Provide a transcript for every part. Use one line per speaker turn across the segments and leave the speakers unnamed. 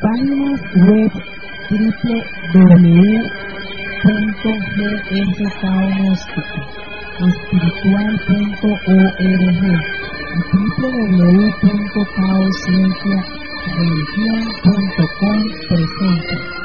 Páginas web www.gsdiagnostica, espiritual.org y www.caoscienciareligion.com presenta.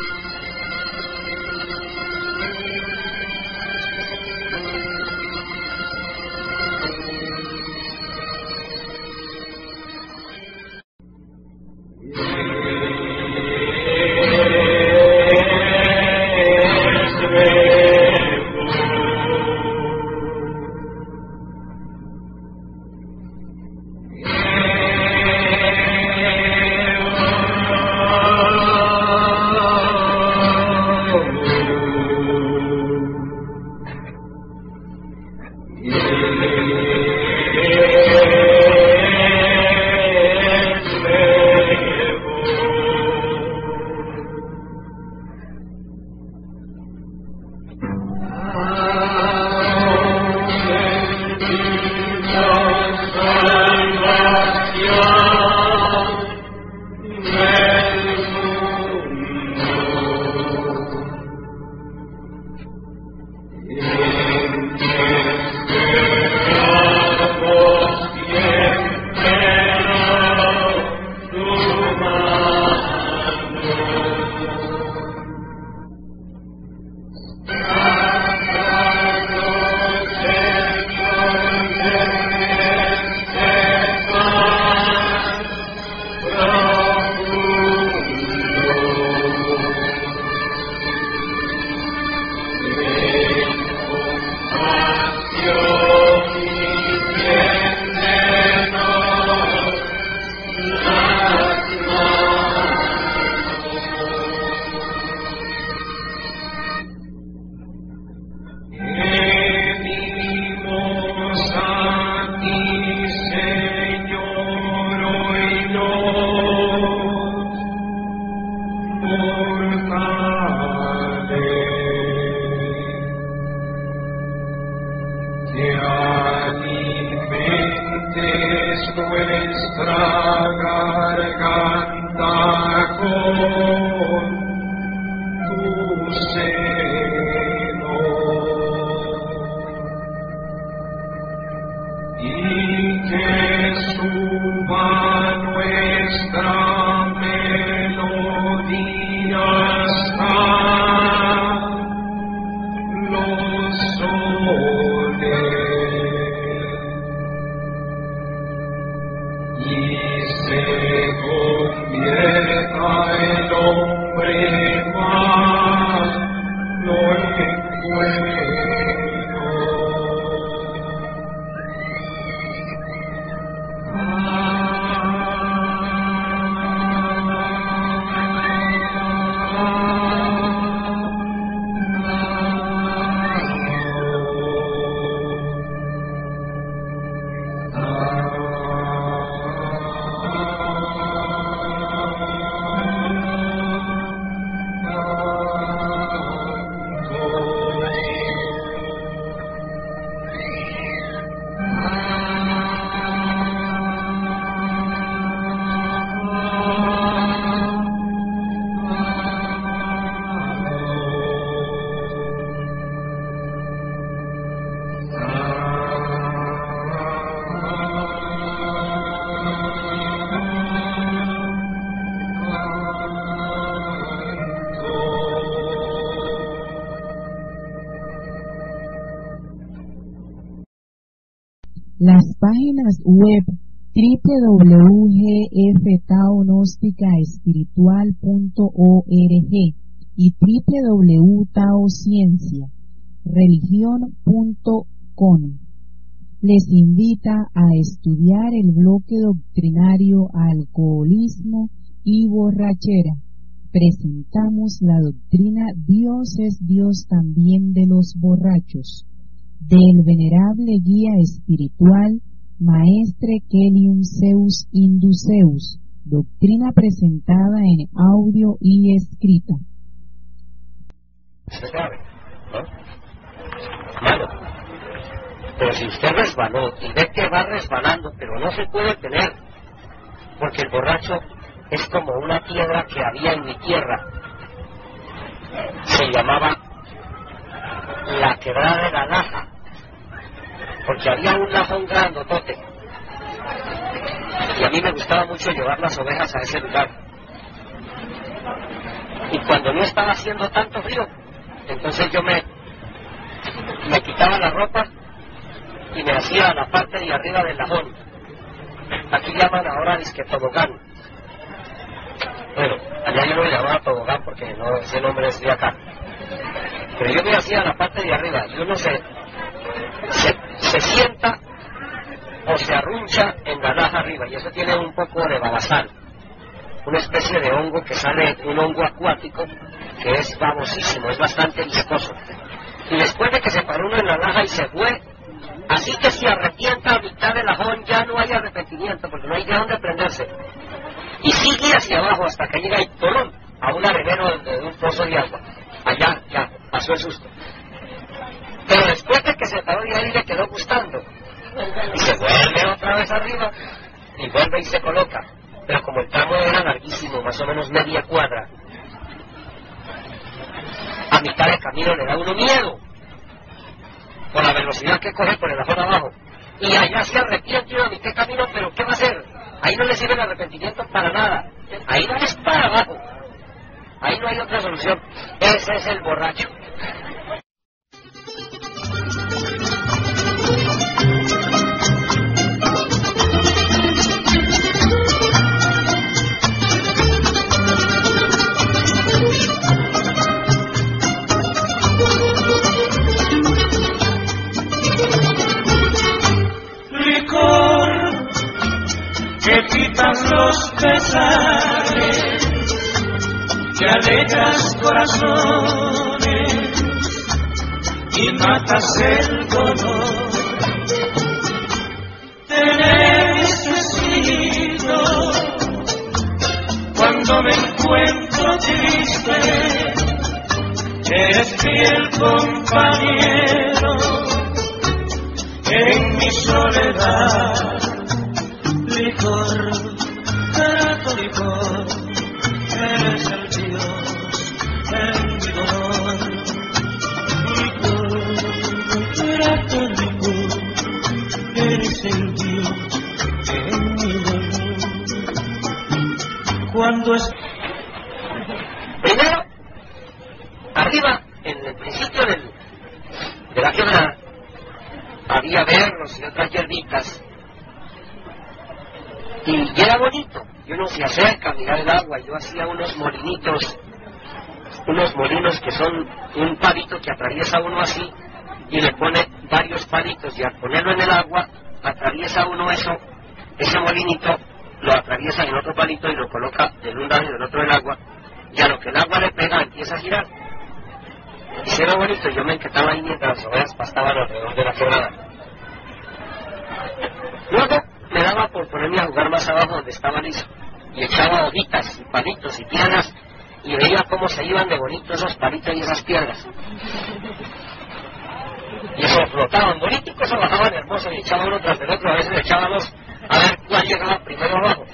Las
del venerable guía espiritual Maestre Kelium Zeus Induceus, doctrina presentada en audio y escrita.
Es grave, ¿no? Malo. Pero si usted resbaló y ve que va resbalando, pero no se puede tener, porque el borracho es como una piedra que había en mi tierra. Se llamaba la quebrada de la laja, porque había un lajón grandotote. Y a mí me gustaba mucho llevar las ovejas a ese lugar. Y cuando no estaba haciendo tanto frío, entonces yo me, me quitaba la ropa y me hacía la parte de arriba del lajón. Aquí llaman ahora disque tobogán. Bueno, allá yo lo llamaba tobogán porque no, ese nombre es de acá. Pero yo me hacía la parte de arriba y uno se, se, se sienta o se arruncha en la laja arriba y eso tiene un poco de babasal, una especie de hongo que sale, un hongo acuático que es babosísimo, es bastante viscoso. Y después de que se paró uno en la laja y se fue, así que si arrepienta a mitad del lajón ya no hay arrepentimiento porque no hay de dónde prenderse. Y sigue hacia abajo hasta que llega el tolón a un arenero de un pozo de agua. Allá ya pasó el susto. Pero después de que se paró de ahí le quedó gustando. Y se vuelve otra vez arriba y vuelve y se coloca. Pero como el tramo era larguísimo, más o menos media cuadra, a mitad de camino le da uno miedo por la velocidad que coge por el ajón abajo. Y allá se arrepiente a mitad de camino, pero ¿qué va a hacer? Ahí no le sirve el arrepentimiento para nada. Ahí no es para abajo. Ahí no hay otra solución. Ese es el borracho.
que quitas los pesares, que alegras corazones y matas el dolor. Te necesito cuando me encuentro triste, eres fiel compañero en mi soledad. Licor, carato licor, eres el
Primero, arriba, en el principio del, de la quebrada, había berros y otras hierbitas. Y era bonito. Y uno se acerca a mirar el agua. Yo hacía unos molinitos, unos molinos que son un palito que atraviesa uno así y le pone varios palitos. Y al ponerlo en el agua, atraviesa uno eso, ese molinito, lo atraviesa en otro palito y lo coloca en un lado y del otro del agua. Y a lo que el agua le pega, empieza a girar. Y ve bonito, yo me enquetaba ahí mientras las ovejas pastaban alrededor de la quebrada. Luego me daba por ponerme a jugar más abajo donde estaba liso. Y echaba hojitas y palitos y piedras y veía cómo se iban de bonitos esos palitos y esas piedras. Y eso flotaban boniticos, se bajaban hermosos y echaba uno tras del otro, a veces le echaba dos a ver cuál llegaba primero abajo.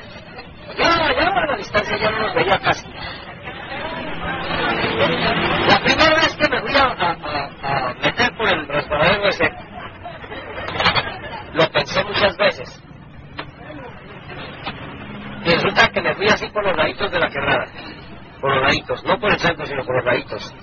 Ya, ya a la distancia ya no los veía casi. La primera vez que me fui a, a- meter por el resbaladero ese, lo pensé muchas veces. Y resulta que me fui así por los laditos de la quebrada. Por los laditos, no por el centro, sino por los laditos.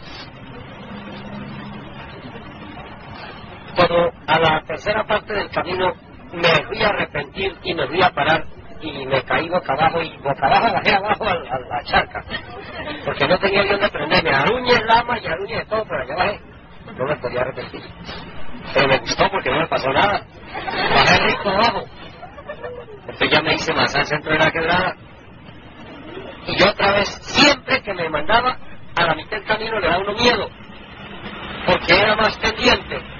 Cuando a la tercera parte del camino me fui a arrepentir y me fui a parar y me caí boca abajo y boca abajo bajé abajo a, la charca. Porque no tenía yo dónde prenderme. Aruñe el lama y aruñe de todo, pero allá bajé. No me podía arrepentir. Pero me gustó porque no me pasó nada. Bajé rico abajo. Entonces ya me hice más al centro de la quebrada. Y otra vez, siempre que me mandaba a la mitad del camino le daba uno miedo, porque era más pendiente.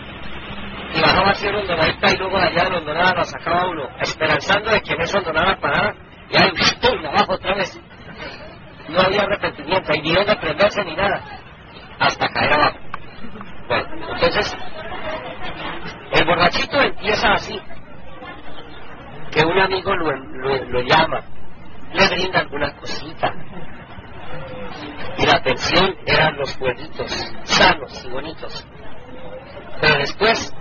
Y bajaba hacia Hondonadita y luego de allá de Hondonada la sacaba uno, esperanzando de que en esa Hondonada parara y ahí ¡pum! abajo otra vez. No había arrepentimiento, ni dónde prenderse ni nada, hasta caer abajo. Bueno, entonces, el borrachito empieza así, que un amigo lo, lo, llama, le brinda alguna cosita, y la atención eran los pueblitos sanos y bonitos. Pero después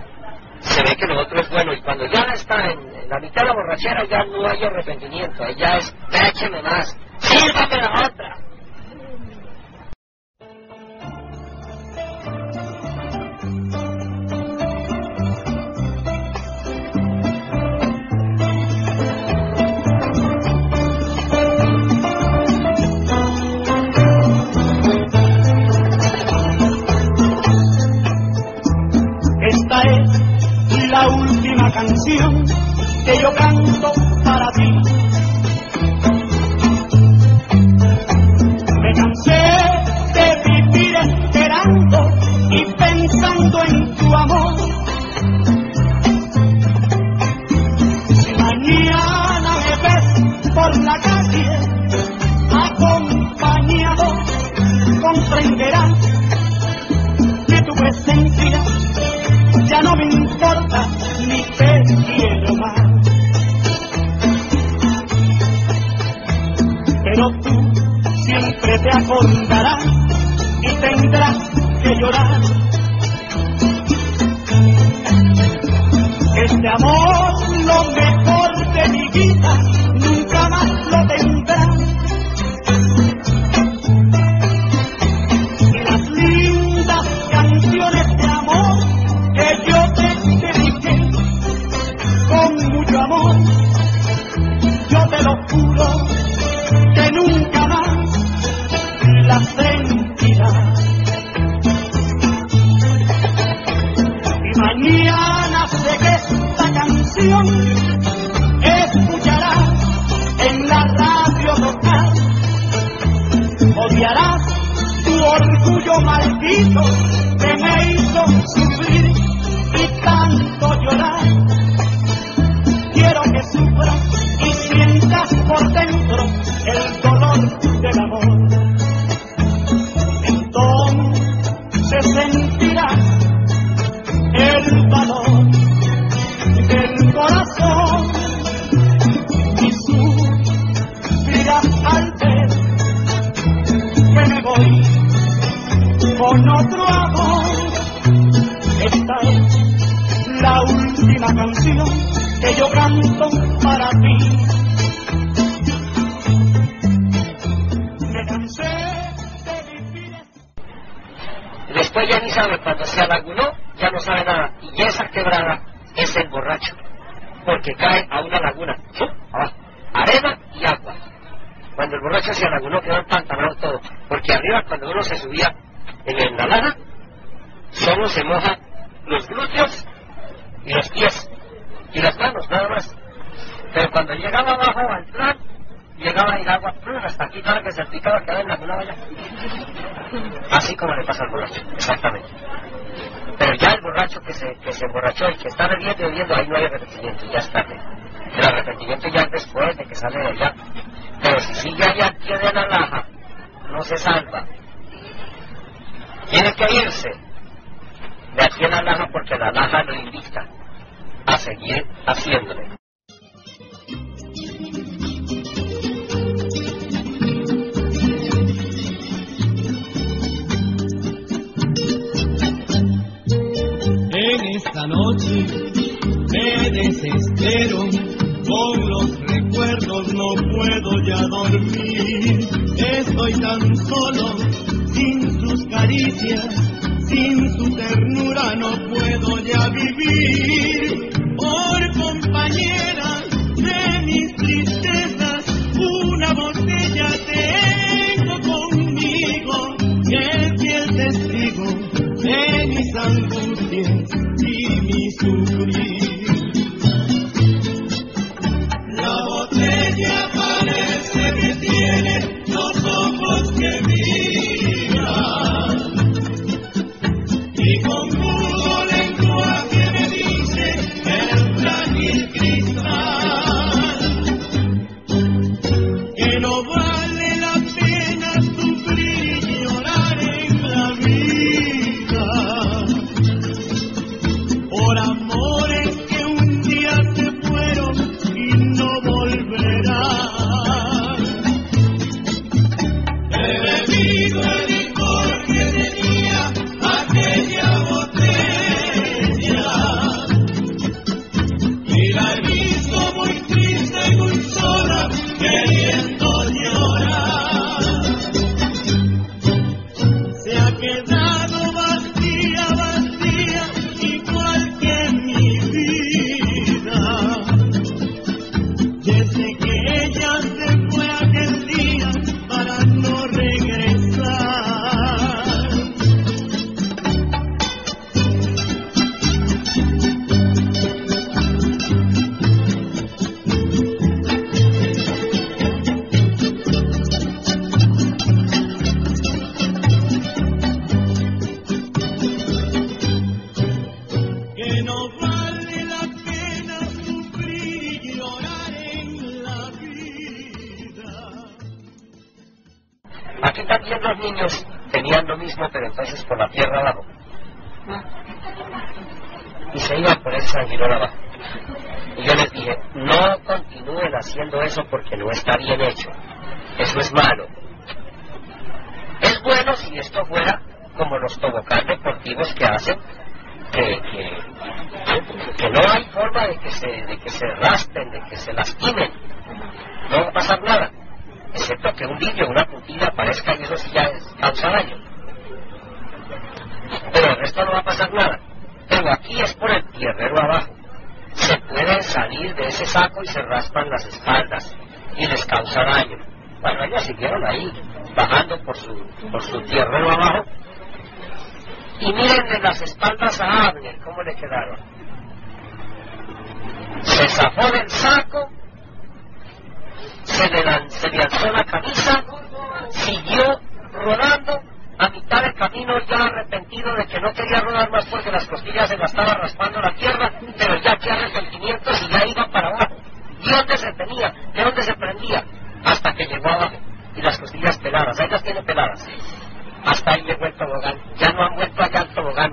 se ve que lo otro es bueno y cuando ya está en, la mitad de la borrachera ya no hay arrepentimiento, ahí ya es, écheme más, sírvame la otra.
Canción que yo canto para ti. Me cansé de vivir esperando y pensando en tu amor. Si mañana me ves por la calle acompañado, comprenderás que tu presencia ya no me importa quiero más. Pero tú siempre te acordarás y tendrás que llorar. Este amor, lo mejor de mi vida, que me hizo sufrir y tanto llorar.
Después ya ni sabe, cuando se alagunó, ya no sabe nada. Y esa quebrada es el borracho, porque cae a una laguna, arena y agua. Cuando el borracho se alagunó quedó empantanado todo, porque arriba cuando uno se subía en la lana, solo se moja los glúteos y los pies y las manos, nada más. Pero cuando llegaba abajo al plan, llegaba el agua hasta aquí, la que se picaba quedaba en la ya. Así como le pasa al borracho, exactamente. Pero ya el borracho que se, que se emborrachó y que está bebiendo y bebiendo, ahí no hay arrepentimiento, ya es tarde. El arrepentimiento ya es después de que sale de allá. Pero si sigue allá al pie de la laja, no se salva. Tiene que irse de aquí a la laja porque la laja lo invita a seguir haciéndole.
En esta noche me desespero, con los recuerdos no puedo ya dormir. Estoy tan solo, sin sus caricias, sin su ternura no puedo ya vivir. Por compañera de mis tristezas, angustias y mi sufrir. La botella parece que tiene
los ojos que Y se iban por esa sanguinol abajo. Y yo les dije, no continúen haciendo eso porque no está bien hecho. Eso es malo. Es bueno si esto fuera como los tobocán deportivos que hacen, que, no hay forma de que, se, de que se raspen, de que se lastimen. No va a pasar nada. Excepto que un niño, una puntilla aparezca y eso sí ya causa daño. Pero el resto no va a pasar nada. Aquí es por el tierrero abajo. Se pueden salir de ese saco y se raspan las espaldas y les causa daño. Bueno, ellos siguieron ahí, bajando por su, por su tierrero abajo. Y miren de las espaldas a Abner, cómo le quedaron. Se zafó del saco, se le, se le alzó la camisa, siguió rodando a mitad del camino ya arrepentido de que no quería rodar más porque las costillas se la estaba raspando la tierra, pero ya que arrepentimientos y ya iba para abajo. ¿Y dónde se tenía? ¿De dónde se prendía? Hasta que llegó abajo. Y las costillas peladas, ahí las tiene peladas. Hasta ahí llegó el tobogán. Ya no han vuelto allá al tobogán.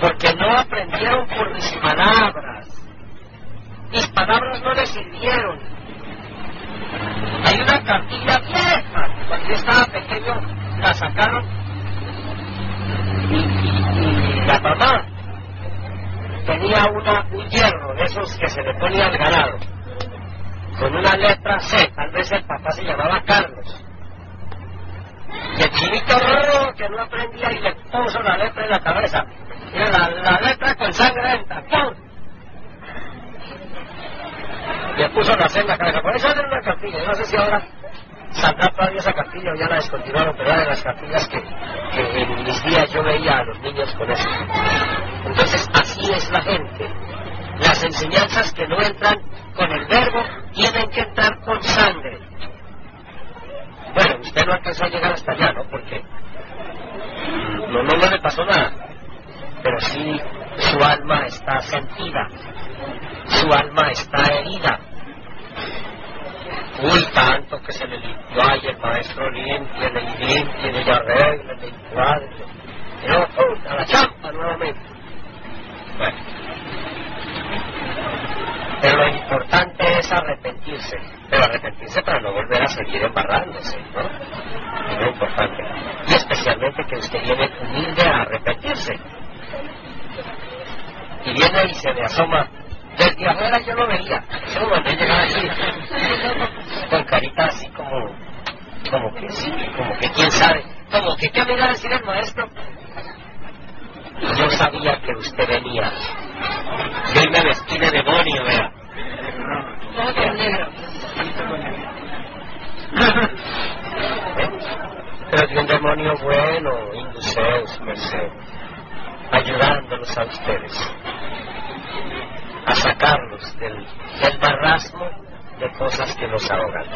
Porque no aprendieron por mis palabras. Mis palabras no les sirvieron. Hay una cartilla vieja. Cuando yo estaba pequeño la sacaron y, la mamá tenía una, un hierro de esos que se le ponía al ganado con una letra C, tal vez el papá se llamaba Carlos. Y el chinito raro que no aprendía y le puso la letra en la cabeza. Mira, la, letra con sangre ¡pum! Le puso la C en la cabeza. Por eso era una no sé si ahora saldrá todavía esa cartilla o ya la descontinuaron, pero era de las cartillas que, que en mis días yo veía a los niños con eso. Entonces, así es la gente. Las enseñanzas que no entran con el verbo tienen que entrar con sangre. Bueno, usted no alcanzó a llegar hasta allá, ¿no? Porque no, no, no le pasó nada. Pero sí, su alma está sentida. Su alma está herida Uy, tanto que se le limpió y el maestro limpia, le limpia, le arregla, le encuadra. Y a la champa nuevamente. Bueno. Pero lo importante es arrepentirse. Pero arrepentirse para no volver a seguir embarrándose, ¿no? Es lo importante. Y especialmente que usted viene humilde a arrepentirse. Y viene y se le asoma desde afuera yo lo veía. Yo lo mandé llegar así, con carita así como, como que sí, como que quién sabe, como que qué me iba a decir el maestro. Yo sabía que usted venía. Yo me vestí de demonio, vea. Pero de un demonio bueno, Induceus, Merced, ayudándolos a ustedes a sacarlos del, del marrasmo de cosas que nos ahogan.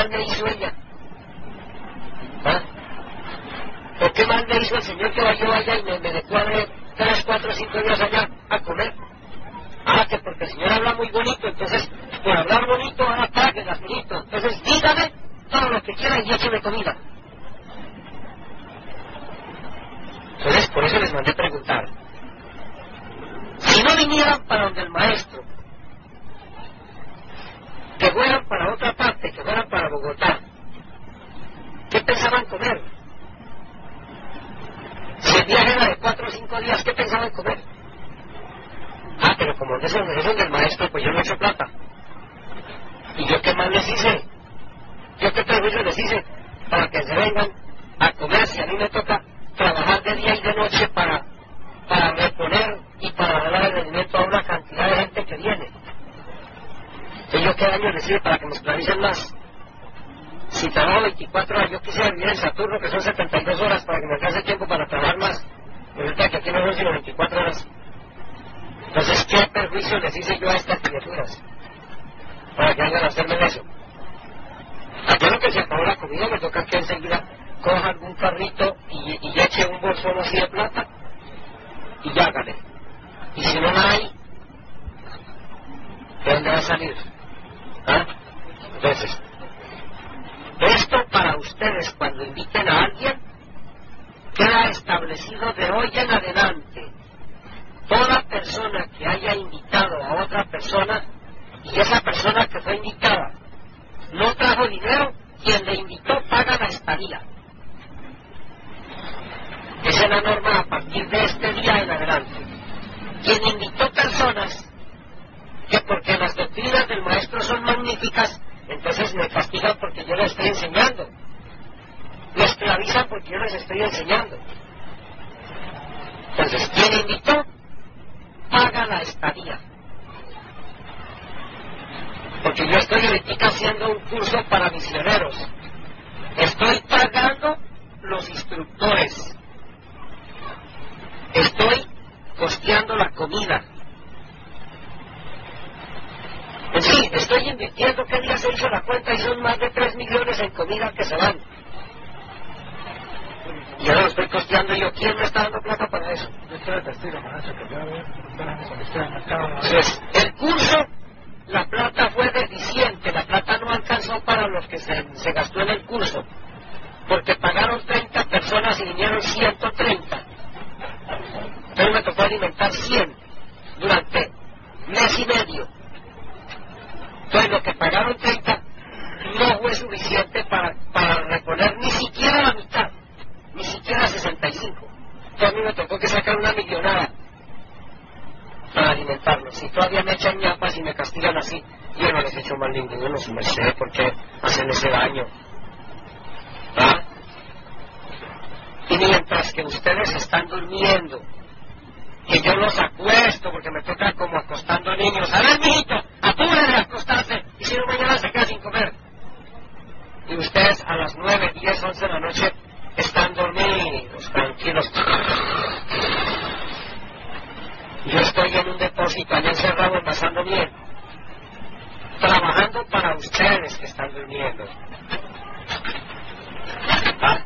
Mal me hizo ella? ¿Ah? ¿O qué mal me hizo el señor que vaya allá y me, me ver tres, cuatro, cinco días allá a comer? Ah, que porque el señor habla muy bonito, entonces por hablar bonito ahora pague bonito. Entonces dígame todo lo que quiera y écheme comida. Entonces por eso les mandé preguntar. Si no vinieran para donde el maestro, que fueran para otra parte, que fueran para Bogotá, ¿qué pensaban comer? Si el viaje era de cuatro o cinco días, ¿qué pensaban comer? Ah, pero como no son del maestro, pues yo no hecho plata. ¿Y yo qué más les hice? ¿Yo qué perjuicio les hice? Para que se vengan a comer si a mí me toca trabajar de día y de noche para, para reponer y para dar el alimento a una cantidad de gente que viene. ¿Y yo qué les sirve para que me esclavicen más? Si trabajo 24 horas, yo quisiera vivir en Saturno, que son 72 horas, para que me alcance tiempo para trabajar más. Resulta que aquí no son sino 24 horas. Entonces, ¿qué perjuicio les hice yo a estas criaturas? Para que vengan a hacerme eso. Aquí lo que se acabó la comida, me toca que enseguida coja algún carrito y, y eche un bolsón así de plata y hágale. Y si no la hay, ¿de dónde va a salir? ¿Ah? Entonces, esto para ustedes cuando inviten a alguien queda establecido de hoy en adelante. Toda persona que haya invitado a otra persona y esa persona que fue invitada no trajo dinero, quien le invitó paga la estadía. Esa es la norma a partir de este día en adelante. Quien invitó personas que porque las doctrinas del maestro son magníficas, entonces me castigan porque yo les estoy enseñando. Me esclavizan porque yo les estoy enseñando. Entonces, quien invitó, paga la estadía. Porque yo estoy ahorita haciendo un curso para misioneros. Estoy pagando los instructores. Estoy costeando la comida. En sí, estoy invirtiendo, ¿qué día se hizo la cuenta? Y son más de 3 millones en comida que se van. Y ahora lo estoy costeando yo. ¿Quién me está dando plata para eso? Entonces, el curso, la plata fue deficiente, la plata no alcanzó para los que se, se gastó en el curso, porque pagaron 30 personas y vinieron 130. Entonces me tocó alimentar 100 durante mes y medio. Entonces lo que pagaron 30 no fue suficiente para, para reponer ni siquiera la mitad, ni siquiera 65. Entonces a mí me tocó que sacar una millonada para alimentarlos. Y todavía me echan ñapas y me castigan así. Yo no les he hecho mal ninguno, su merced, porque hacen ese daño. ¿Ah? Y mientras que ustedes están durmiendo, que yo los acuesto porque me toca como acostando a niños. A ver, mijito, apúrense a acostarse y si no mañana se queda sin comer. Y ustedes a las 9, 10, 11 de la noche están dormidos, tranquilos. Yo estoy en un depósito allá encerrado envasando miel, trabajando para ustedes que están durmiendo. ¿Ah?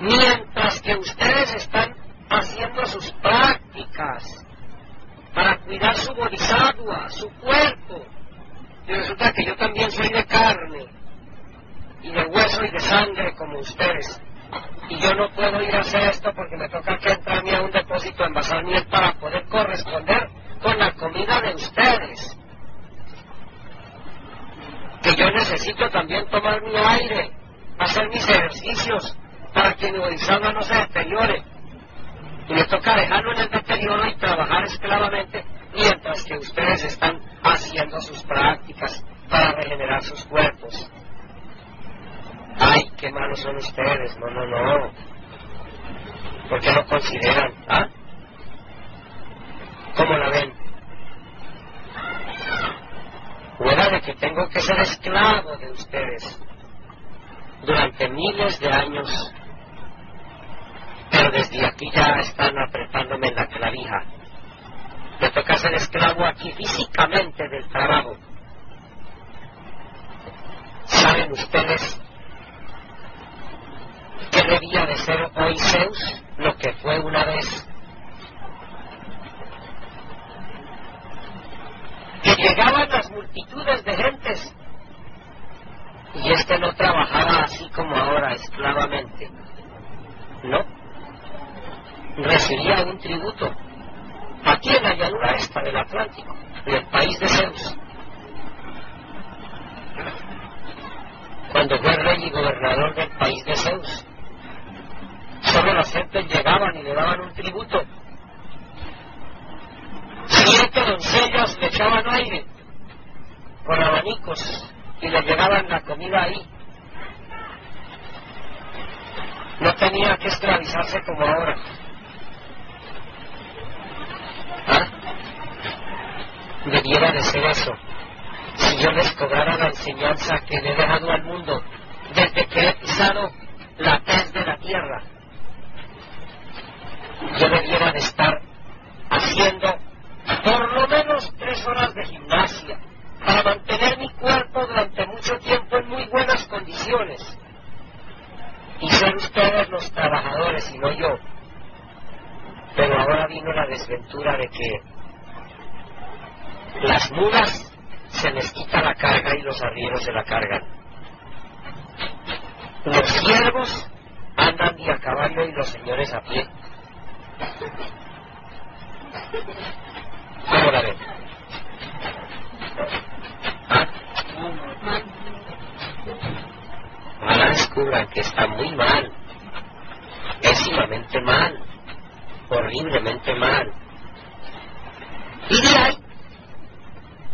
Mientras que ustedes están haciendo sus prácticas para cuidar su bodhisattva, su cuerpo. Y resulta que yo también soy de carne y de hueso y de sangre como ustedes. Y yo no puedo ir a hacer esto porque me toca que entrarme a un depósito envasar miel para poder corresponder con la comida de ustedes. Que yo necesito también tomar mi aire, hacer mis ejercicios para que mi bodhisattva no se deteriore y me toca dejarlo en el deterioro y trabajar esclavamente mientras que ustedes están haciendo sus prácticas para regenerar sus cuerpos. Ay, qué malos son ustedes, no, no, no. ¿Por qué no consideran? ¿Ah? ¿Cómo la ven? Fuera de que tengo que ser esclavo de ustedes durante miles de años pero desde aquí ya están apretándome la clavija. Me toca ser esclavo aquí físicamente del trabajo. ¿Saben ustedes qué debía de ser hoy Zeus? Lo que fue una vez. Que llegaban las multitudes de gentes y este no trabajaba así como ahora, esclavamente. No recibía un tributo aquí en la llanura esta del Atlántico, del país de Zeus. Cuando fue rey y gobernador del país de Zeus, solo las gentes llegaban y le daban un tributo. Siete doncellas le echaban aire con abanicos y le llevaban la comida ahí. No tenía que esclavizarse como ahora. Debiera de ser eso. Si yo les cobrara la enseñanza que le he dejado al mundo desde que he pisado la pez de la tierra, yo debiera de estar haciendo por lo menos tres horas de gimnasia para mantener mi cuerpo durante mucho tiempo en muy buenas condiciones y ser ustedes los trabajadores y no yo. Pero ahora vino la desventura de que las mulas se les quita la carga y los arrieros se la cargan. Los siervos andan de a caballo y los señores a pie. ¿Cómo la ven? ¿Ah? Ahora descubran que está muy mal, pésimamente mal, horriblemente mal. Y de ahí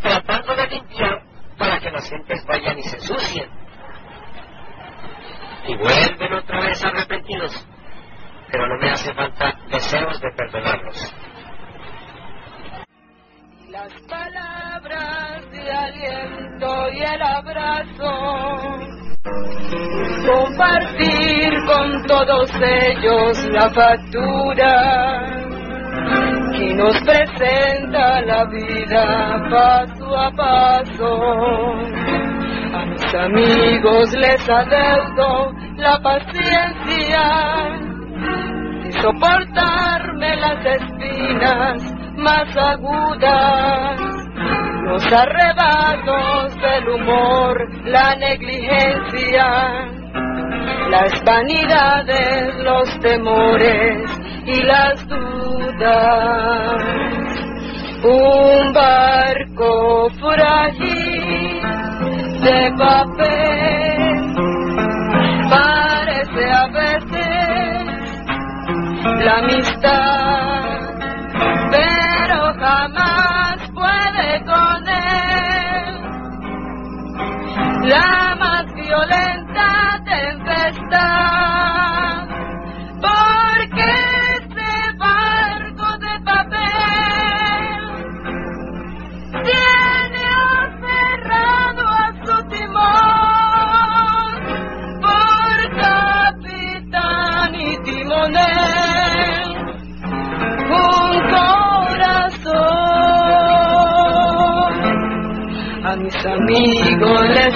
tratando de limpiar para que las gentes vayan y se ensucien. Y vuelven otra vez arrepentidos, pero no me hace falta deseos de perdonarlos.
Las palabras de aliento y el abrazo, compartir con todos ellos la factura y nos presenta la vida paso a paso. A mis amigos les adeudo la paciencia y soportarme las espinas más agudas, los arrebatos del humor, la negligencia, las vanidades, los temores y las dudas. Un barco frágil de papel parece a veces la amistad, la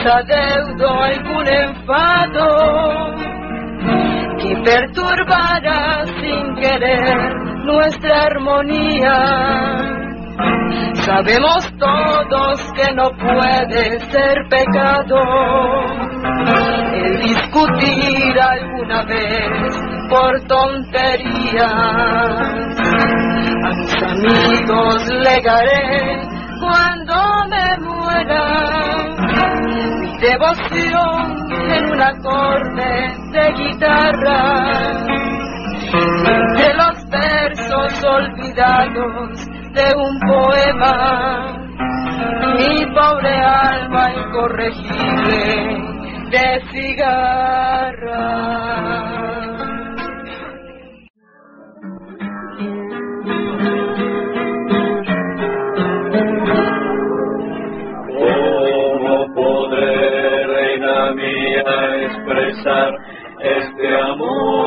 adeudo algún enfado que perturbara sin querer nuestra armonía. Sabemos todos que no puede ser pecado el discutir alguna vez por tonterías. A mis amigos legaré cuando me muera devoción en un acorde de guitarra. De los versos olvidados de un poema, mi pobre alma incorregible de cigarra.
Este amor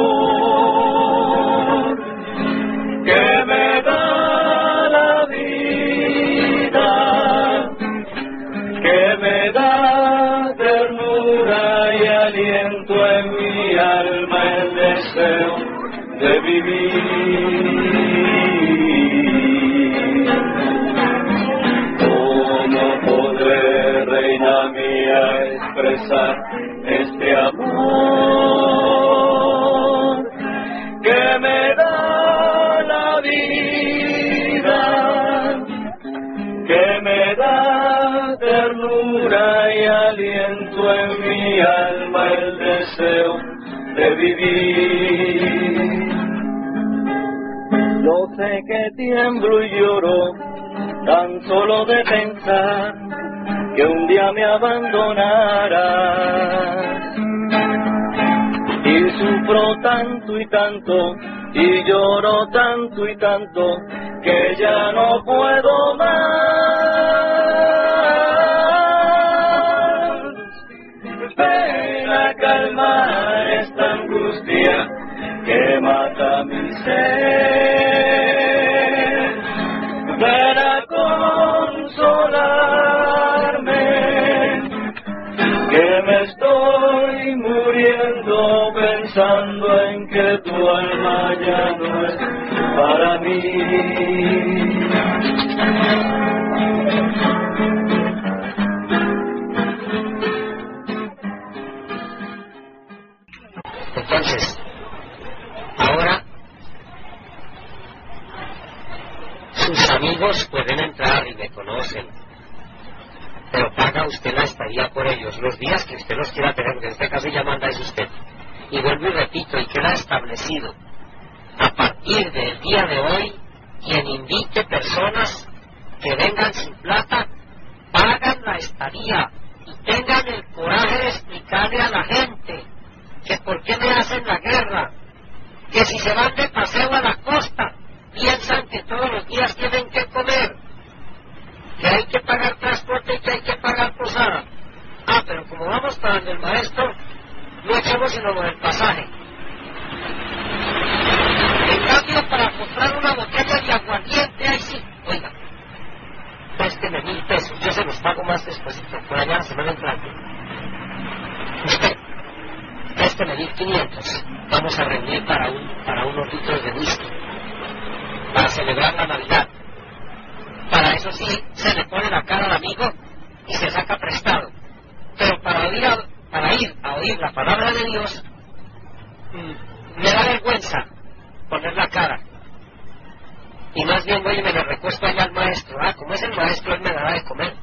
que me da la vida, que me da ternura y aliento en mi alma el deseo de vivir? ¿Cómo podré, reina mía, expresar en mi alma el deseo de vivir? Yo sé que tiemblo y lloro tan solo de pensar que un día me abandonarás. Y sufro tanto y tanto, y lloro tanto y tanto, que ya no puedo más. Esta angustia que mata mi ser. Ven consolarme, que me estoy muriendo pensando en que tu alma ya no es para mí.
Pueden entrar y me conocen, pero paga usted la estadía por ellos, los días que usted los quiera tener, porque en este caso ya manda es usted. Y vuelvo y repito, y queda establecido, a partir del día de hoy, quien invite personas que vengan sin plata, pagan la estadía y tengan el coraje de explicarle a la gente que por qué me hacen la guerra, que si se van de paseo a la costa, piensan que todos los días tienen que comer, que hay que pagar transporte y que hay que pagar posada. Ah, pero como vamos para el maestro, no echamos sino lo del pasaje. En cambio, para comprar una botella de aguardiente, ahí sí, oiga, présteme mil pesos, yo se los pago más después, por allá la semana entrante. Usted, présteme mil quinientos, vamos a reunir para, un, para unos litros de whisky, para celebrar la Navidad. Para eso sí, se le pone la cara al amigo y se saca prestado. Pero para a, para ir a oír la palabra de Dios, mm, me da vergüenza poner la cara. Y más bien voy y me le recuesto allá al maestro. Ah, como es el maestro, él me dará de comer.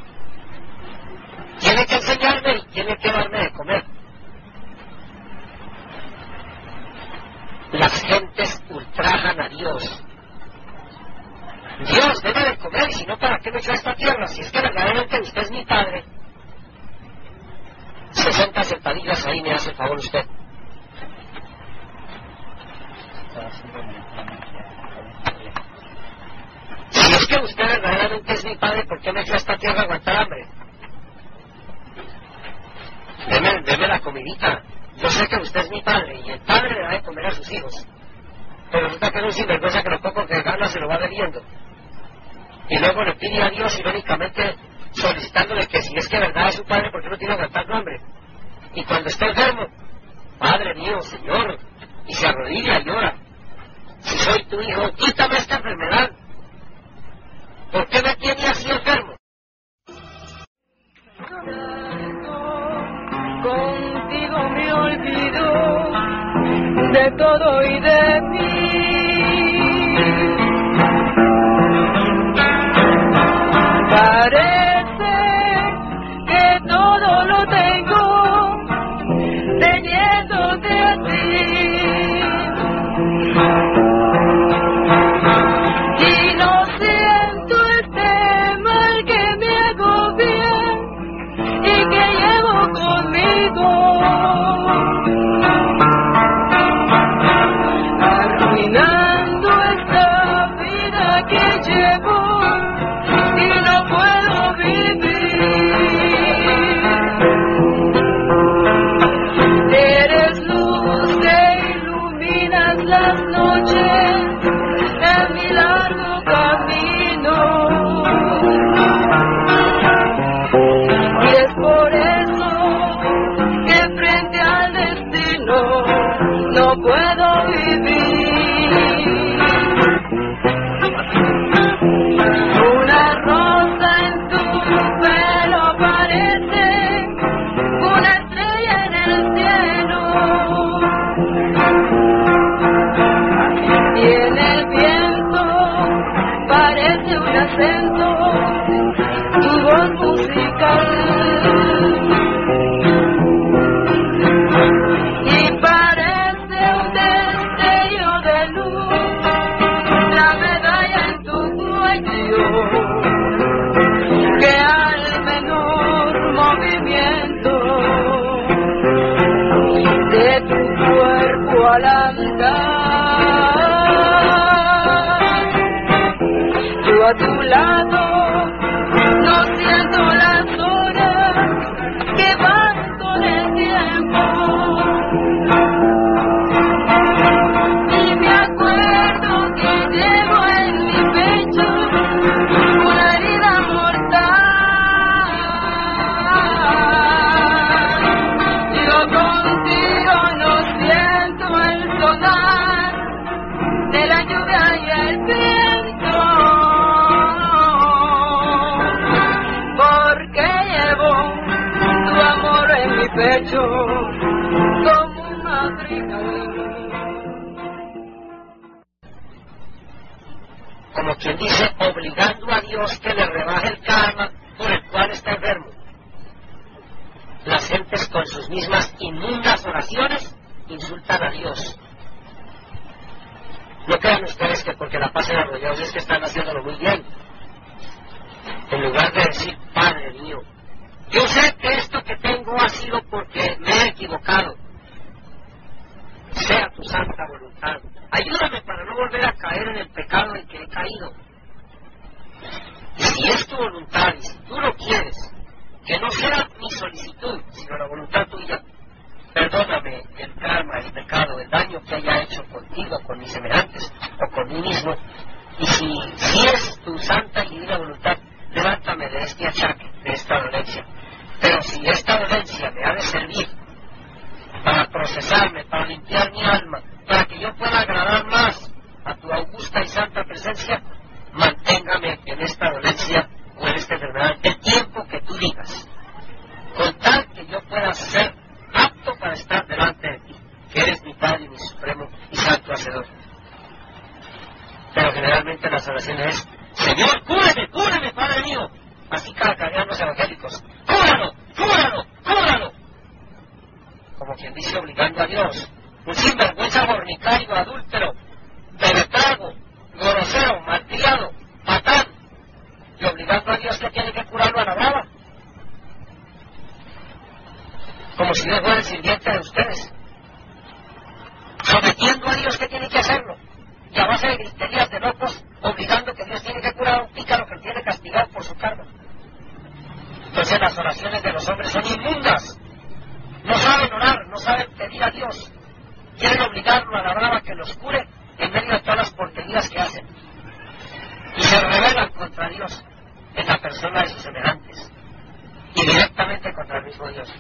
Tiene que enseñarme y tiene que darme de comer. Las gentes ultrajan a Dios. Dios debe de comer, y si no, ¿para qué me a esta tierra? Si es que verdaderamente usted es mi padre. 60 sentadillas ahí me hace favor usted. Si es que usted verdaderamente es mi padre, ¿por qué me a esta tierra a aguantar hambre? Deme, deme la comidita. Yo sé que usted es mi padre y el padre le da de comer a sus hijos. Pero resulta que es un sinvergüenza que lo poco que gana se lo va bebiendo. Y luego le pide a Dios, irónicamente, solicitándole que si es que verdad es su padre, ¿por qué no tiene que aguantar nombre? Y cuando está enfermo, Padre mío, Señor, y se arrodilla y llora. Si soy tu hijo, quítame esta enfermedad. ¿Por qué me tiene así enfermo?
Contigo me olvido de todo y de mí. Como
quien dice, obligando a Dios que le rebaje el karma por el cual está enfermo. Las gentes con sus mismas inmundas oraciones insultan a Dios. No crean ustedes que porque la pasen arrollados es que están haciéndolo muy bien. En lugar de decir, Padre mío, yo sé que esto que tengo ha sido porque me he equivocado. Sea tu santa voluntad. Ayúdame para no volver a caer en el pecado en que he caído. Y si es tu voluntad y si tú lo quieres, que no sea mi solicitud, sino la voluntad tuya, perdóname el karma, el pecado, el daño que haya hecho contigo, con mis semejantes o con mí mismo. Y si, si es tu santa y divina voluntad, levántame de este achaque, de esta dolencia. Pero si esta dolencia me ha de servir para procesarme, para limpiar mi alma, para que yo pueda agradar más a tu augusta y santa presencia, manténgame en esta dolencia o en esta enfermedad el tiempo que tú digas, con tal que yo pueda ser apto para estar delante de ti, que eres mi Padre y mi Supremo y Santo Hacedor. Pero generalmente las oraciones es, Señor, cúreme, cúreme, Padre mío. Así carcajean los evangélicos. Cúralo, cúralo, cúralo. Como quien dice obligando a Dios. Un sinvergüenza fornicario, adúltero, penetrago, grosero, malcriado, patán. Y obligando a Dios que tiene que curarlo a la brava. Como si Dios fuera el sirviente de ustedes. Sometiendo a Dios que tiene que hacerlo. Y a base de griterías de locos, obligando que Dios tiene que curar a un pícaro que tiene castigado por su cargo. Entonces las oraciones de los hombres son inmundas. No saben orar, no saben pedir a Dios. Quieren obligarlo a la brava que los cure en medio de todas las porquerías que hacen. Y se rebelan contra Dios. En la persona de sus semejantes y directamente contra el mismo Dios.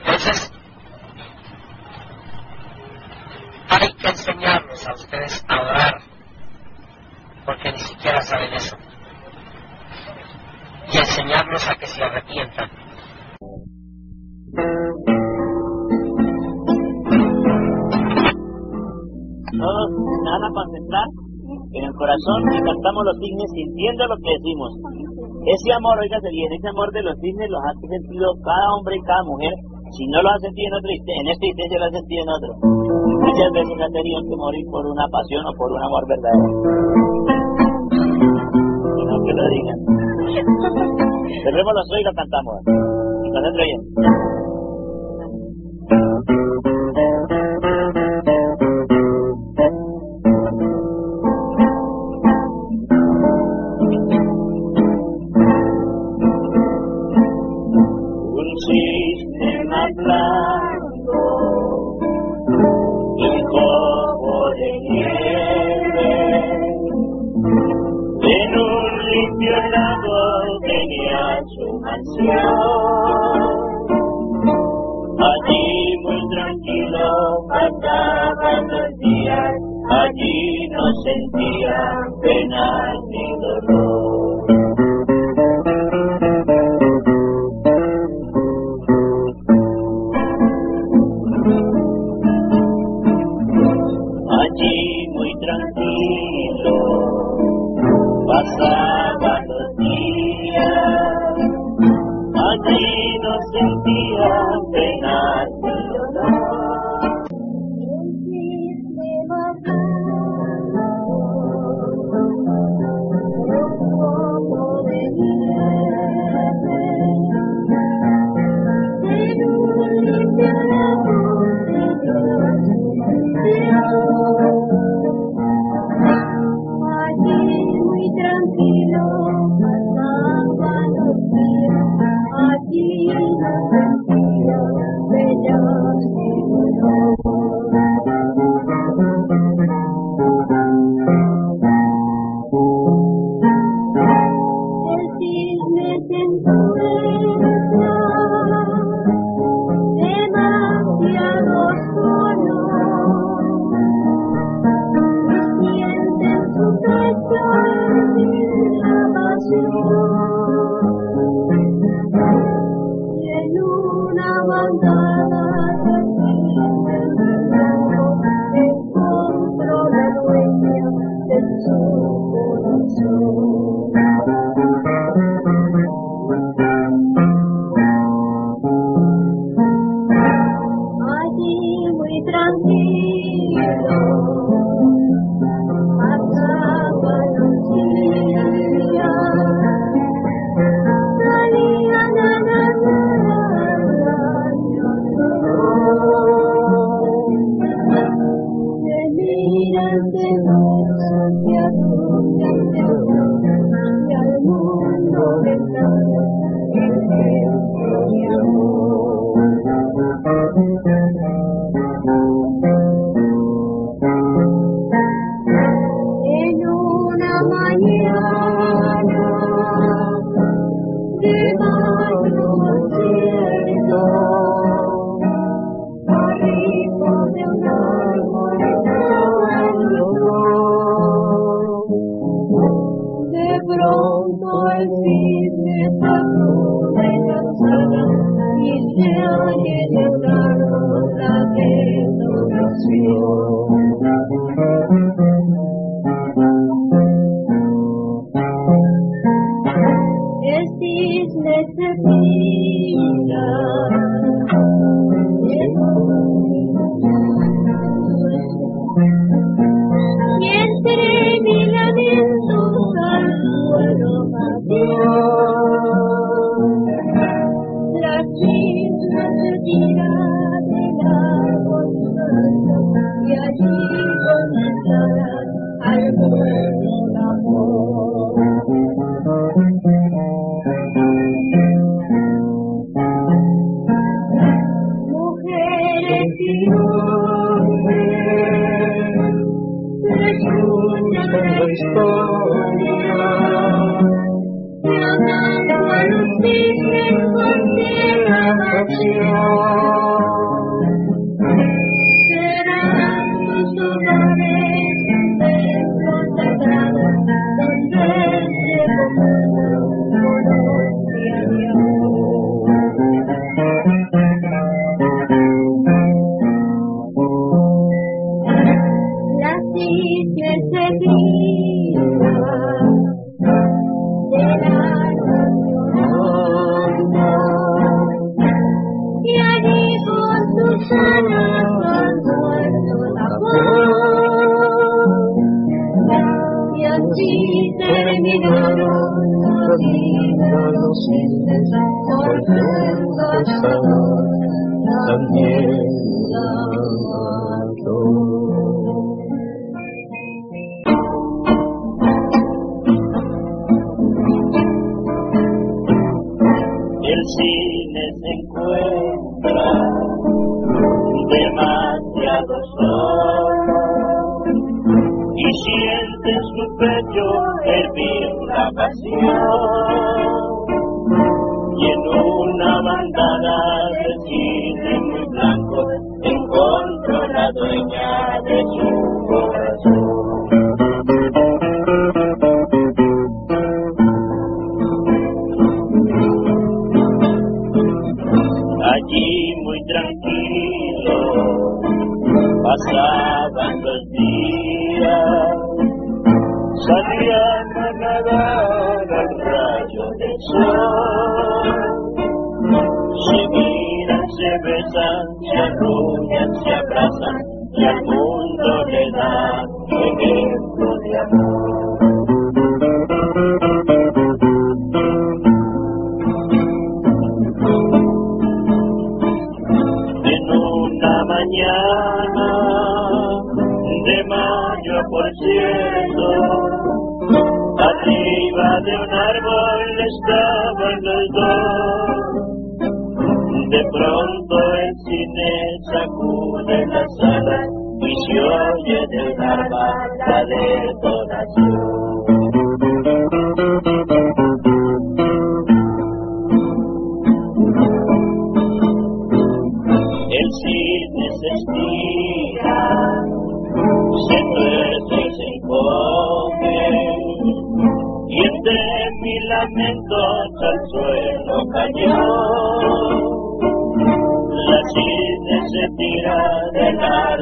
Entonces, hay que enseñarlos a ustedes a orar, porque ni siquiera saben eso. Y enseñarlos a que se arrepientan.
Todos nada a concentrar en el corazón y cantamos los cisnes sintiendo lo que decimos. Ese amor, oígase bien, ese amor de los cisnes los ha sentido cada hombre y cada mujer. Si no lo ha sentido en otro en esta existencia lo ha sentido en otro. Muchas veces ha tenido que morir por una pasión o por un amor verdadero. Y no que lo digan. Cerremos los ojos y lo cantamos. Y bien. Limpio lago tenía su mansión. Allí muy tranquilo pasaban los días, allí no sentía pena
La chispa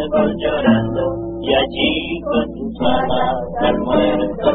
árbol
llorando, y allí con sus alas al muerto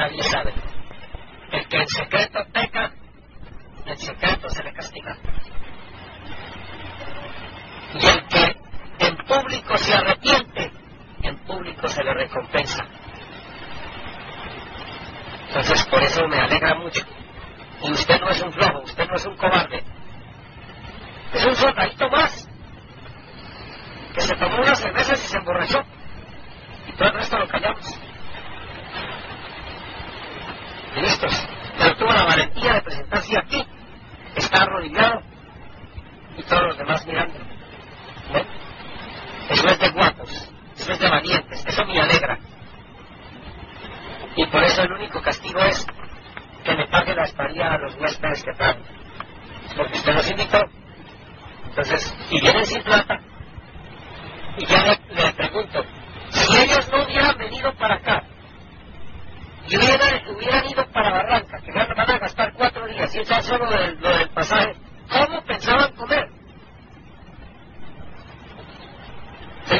nadie
sabe. El que en secreto peca, en secreto se le castiga. Y el que en público se arrepiente, en público se le recompensa. Entonces por eso me alegra mucho. Y usted no es un flojo, usted no es un cobarde. Es un soldadito más que se tomó unas cervezas y se emborrachó. Y todo el resto lo callamos. Listos. Pero tuvo la valentía de presentarse aquí. Está arrodillado y todos los demás mirando. ¿Ven? Eso es de guapos, eso es de valientes, eso me alegra. Y por eso el único castigo es que me pague la estadía a los huéspedes que traen. Porque usted los invitó. Entonces, y vienen sin plata. Y yo le, le pregunto, si ellos no hubieran venido para acá, y hubieran, hubieran ido para Barranca, que van a gastar cuatro días y echar solo lo lo del pasaje, ¿cómo pensaban comer?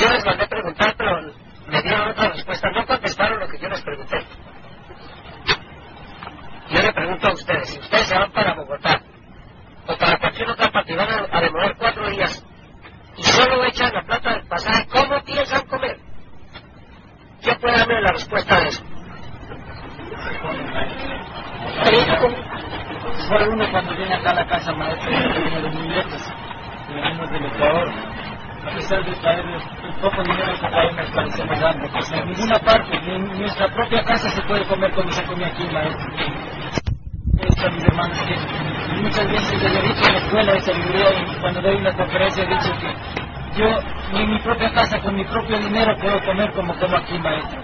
Yo les mandé preguntar, pero me dieron otra respuesta. No contestaron lo que yo les pregunté. Yo le pregunto a ustedes, si ustedes se van para Bogotá o para cualquier otra parte y van a, a demorar cuatro días y solo echan la plata del pasaje, ¿cómo piensan comer? ¿Quién puede darme la respuesta a eso?
Fue uno cuando viene acá a la casa maestra que viene de muñecas, que venimos del Ecuador. A pesar de traer el poco dinero que traemos, parecemos dar, porque en ninguna parte, ni en nuestra propia casa se puede comer como se come aquí, maestro. Dicho a mis hermanos que muchas veces les he dicho en la escuela de sabiduría, y cuando doy una conferencia, he dicho que yo ni en mi propia casa, con mi propio dinero, puedo comer como como aquí, maestro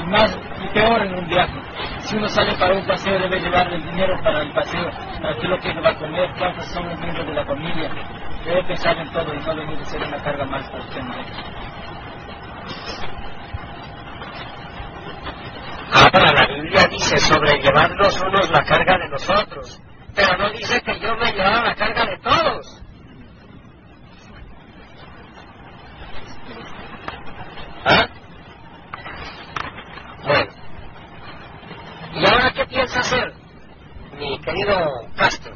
y más y peor en un viaje. Si uno sale para un paseo debe llevar el dinero para el paseo, para qué lo que va a comer, cuántos son los miembros de la familia. Debe pensar en todo y no venir a ser una carga más para usted, maestro.
La Biblia dice sobre llevarnos unos la carga de nosotros, pero no dice que yo me llevaba la carga de todos. ¿Ah? Bueno. ¿Y ahora qué piensa hacer, mi querido Castro?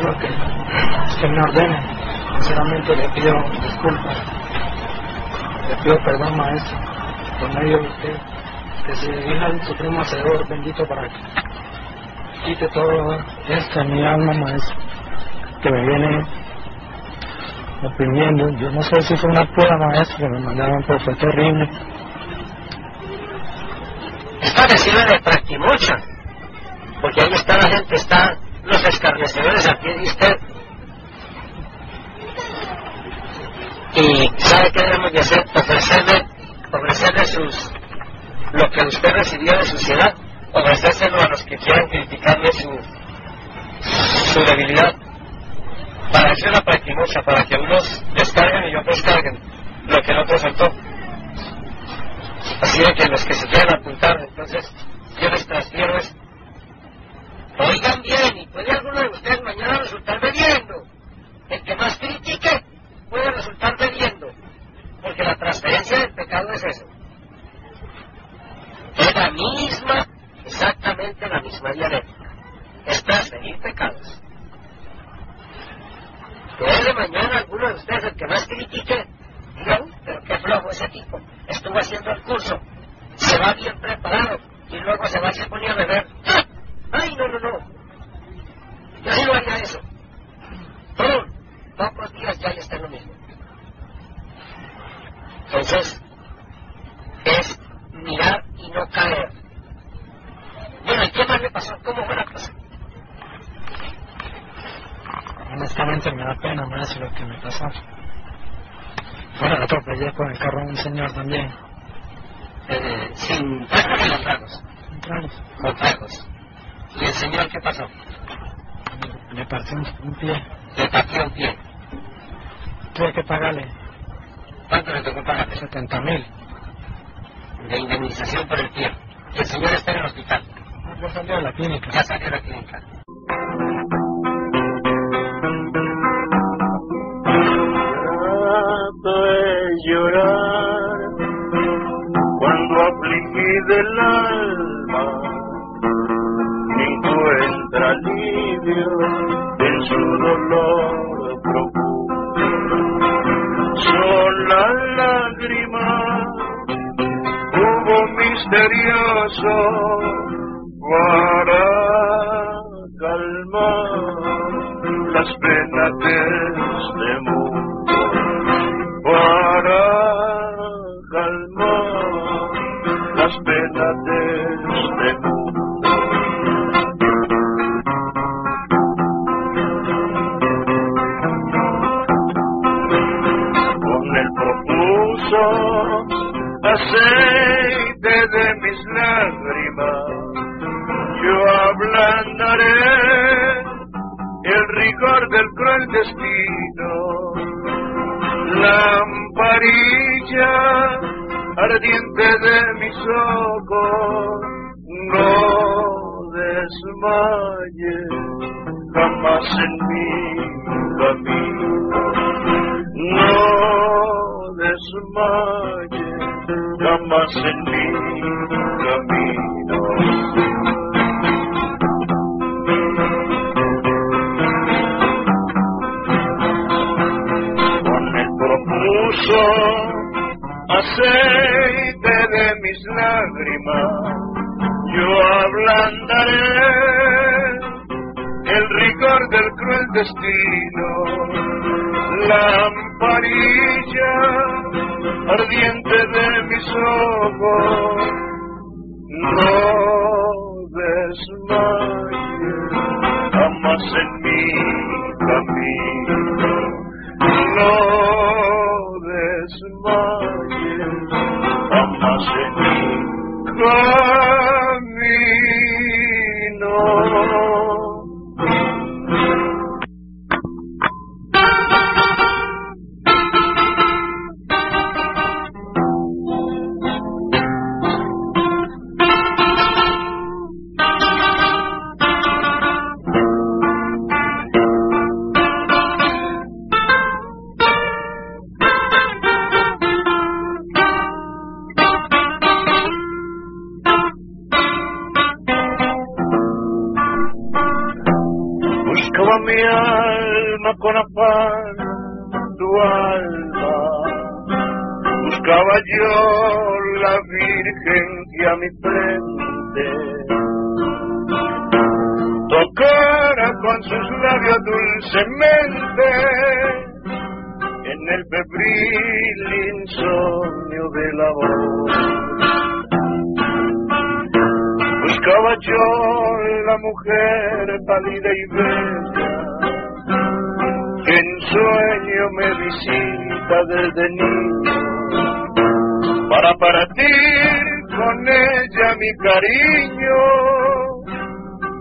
Lo que usted me ordene. Sinceramente le pido disculpas. Le pido perdón, maestro, por medio de usted, que se dirija al Supremo Hacedor bendito para que quite todo esto mi alma, maestro, que me viene oprimiendo. Yo no sé si fue una prueba, maestro, que me mandaron, pero fue terrible.
Está decirle de practimucha, porque ahí está la gente, están los escarnecedores a pie de usted. Y ¿sabe qué debemos de hacer? Ofrecerle, ofrecerle sus, lo que usted recibió de sociedad, ofrecérselo a los que quieran criticarle su, su debilidad. Para eso es la practimucha, para que unos descarguen y otros carguen lo que el otro soltó. Así de que los que se quieran apuntar, entonces yo les transfiero esto. Oigan bien, y puede alguno de ustedes mañana resultar bebiendo. El que más critique puede resultar bebiendo. Porque la transferencia eso es la misma, exactamente la misma dialéctica. Estás en pecados. Que hoy de mañana alguno de ustedes, el que más critique, diga, pero qué flojo ese tipo, estuvo haciendo el curso, se va bien preparado y luego se va y se pone a beber. ¡Ah! ¡Ay, no, no, no! Yo sí no haría eso. Pero pocos días ya, ya está lo mismo. Entonces, es mirar y no caer. Bueno, ¿y qué más le pasó? ¿Cómo fue la cosa?
Honestamente me da pena más lo que me pasó. Bueno, atropellé con el carro a un señor también.
Eh, sin tragos con tragos.
Con tragos.
¿Y el señor qué pasó?
Me partió un, un pie.
Le partió un pie.
Tuve que pagarle
¿Cuánto le tocó pagarle?
70 mil.
De indemnización por el pie. Y el señor está en el hospital.
Ya salió de la clínica.
Ya salió de la clínica.
Trato de llorar cuando afligí del alma encuentra alivio en su dolor profundo. Son las lágrimas, misterioso para calmar las penas de este mundo para calmar las penas de este mundo. Con el de mis lágrimas, yo ablandaré el rigor del cruel destino. Lamparilla ardiente de mis ojos, no desmayes jamás en mi camino, no desmayes jamás en mi camino. con el profuso aceite de mis lágrimas, yo ablandaré el rigor del cruel destino, lamparilla ardiente de mis ojos, no desmayes jamás en mi camino no desmayes jamás en mi camino. Y bella que en sueño me visita desde niño para partir con ella mi cariño,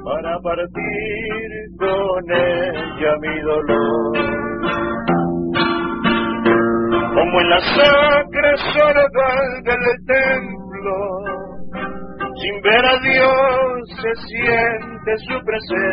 para partir con ella mi dolor. Como en la sacra soledad del templo, sin ver a Dios se siente su presencia.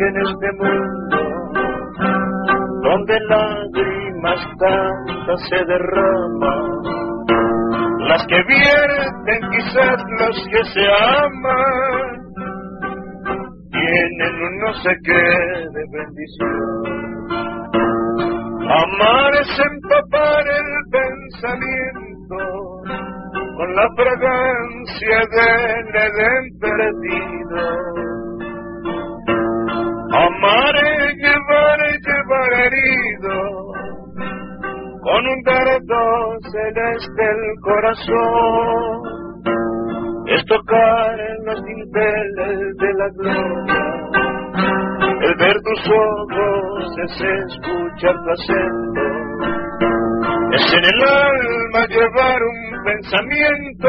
En este mundo donde lágrimas tantas se derraman, las que vierten quizás los que se aman, tienen un no sé qué de bendición. Amar es empapar el pensamiento con la fragancia del Edén perdido. Es tocar en los dinteles de la gloria el ver tus ojos es escuchar tu acento. Es en el alma llevar un pensamiento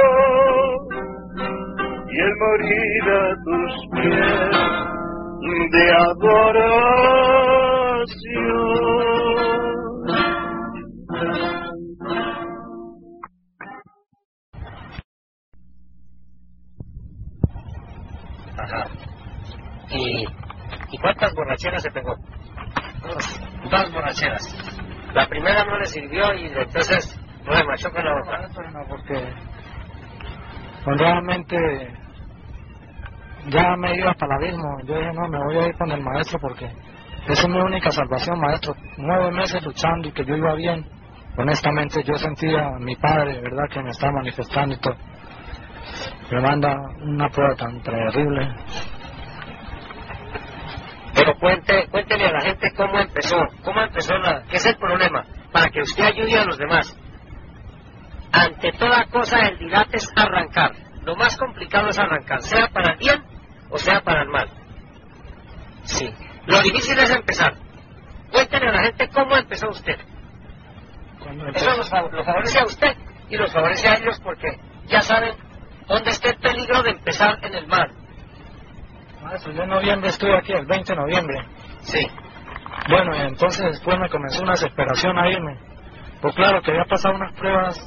y el morir a tus pies de adoración.
Cuántas borracheras se pegó? Dos, borracheras. La primera no le sirvió y entonces marchó con la otra.
No, porque pues realmente ya me iba para el abismo. Yo dije, no, me voy a ir con el maestro porque esa es mi única salvación, maestro. Nueve meses luchando y que yo iba bien. Honestamente, yo sentía a mi padre, ¿verdad?, que me estaba manifestando y todo. Me manda una prueba tan terrible.
Cuente, cuéntele a la gente cómo empezó, cómo empezó la, qué es el problema, para que usted ayude a los demás. Ante toda cosa el dilate es arrancar. Lo más complicado es arrancar, sea para el bien o sea para el mal. Sí. Lo difícil es empezar. Cuéntele a la gente cómo empezó usted. Eso los, los favorece a usted y los favorece a ellos porque ya saben dónde está el peligro de empezar en el mal.
Yo en noviembre estuve aquí, el 20 de noviembre.
Sí.
Bueno, y entonces después me comenzó una desesperación a irme. Pues claro que había pasado unas pruebas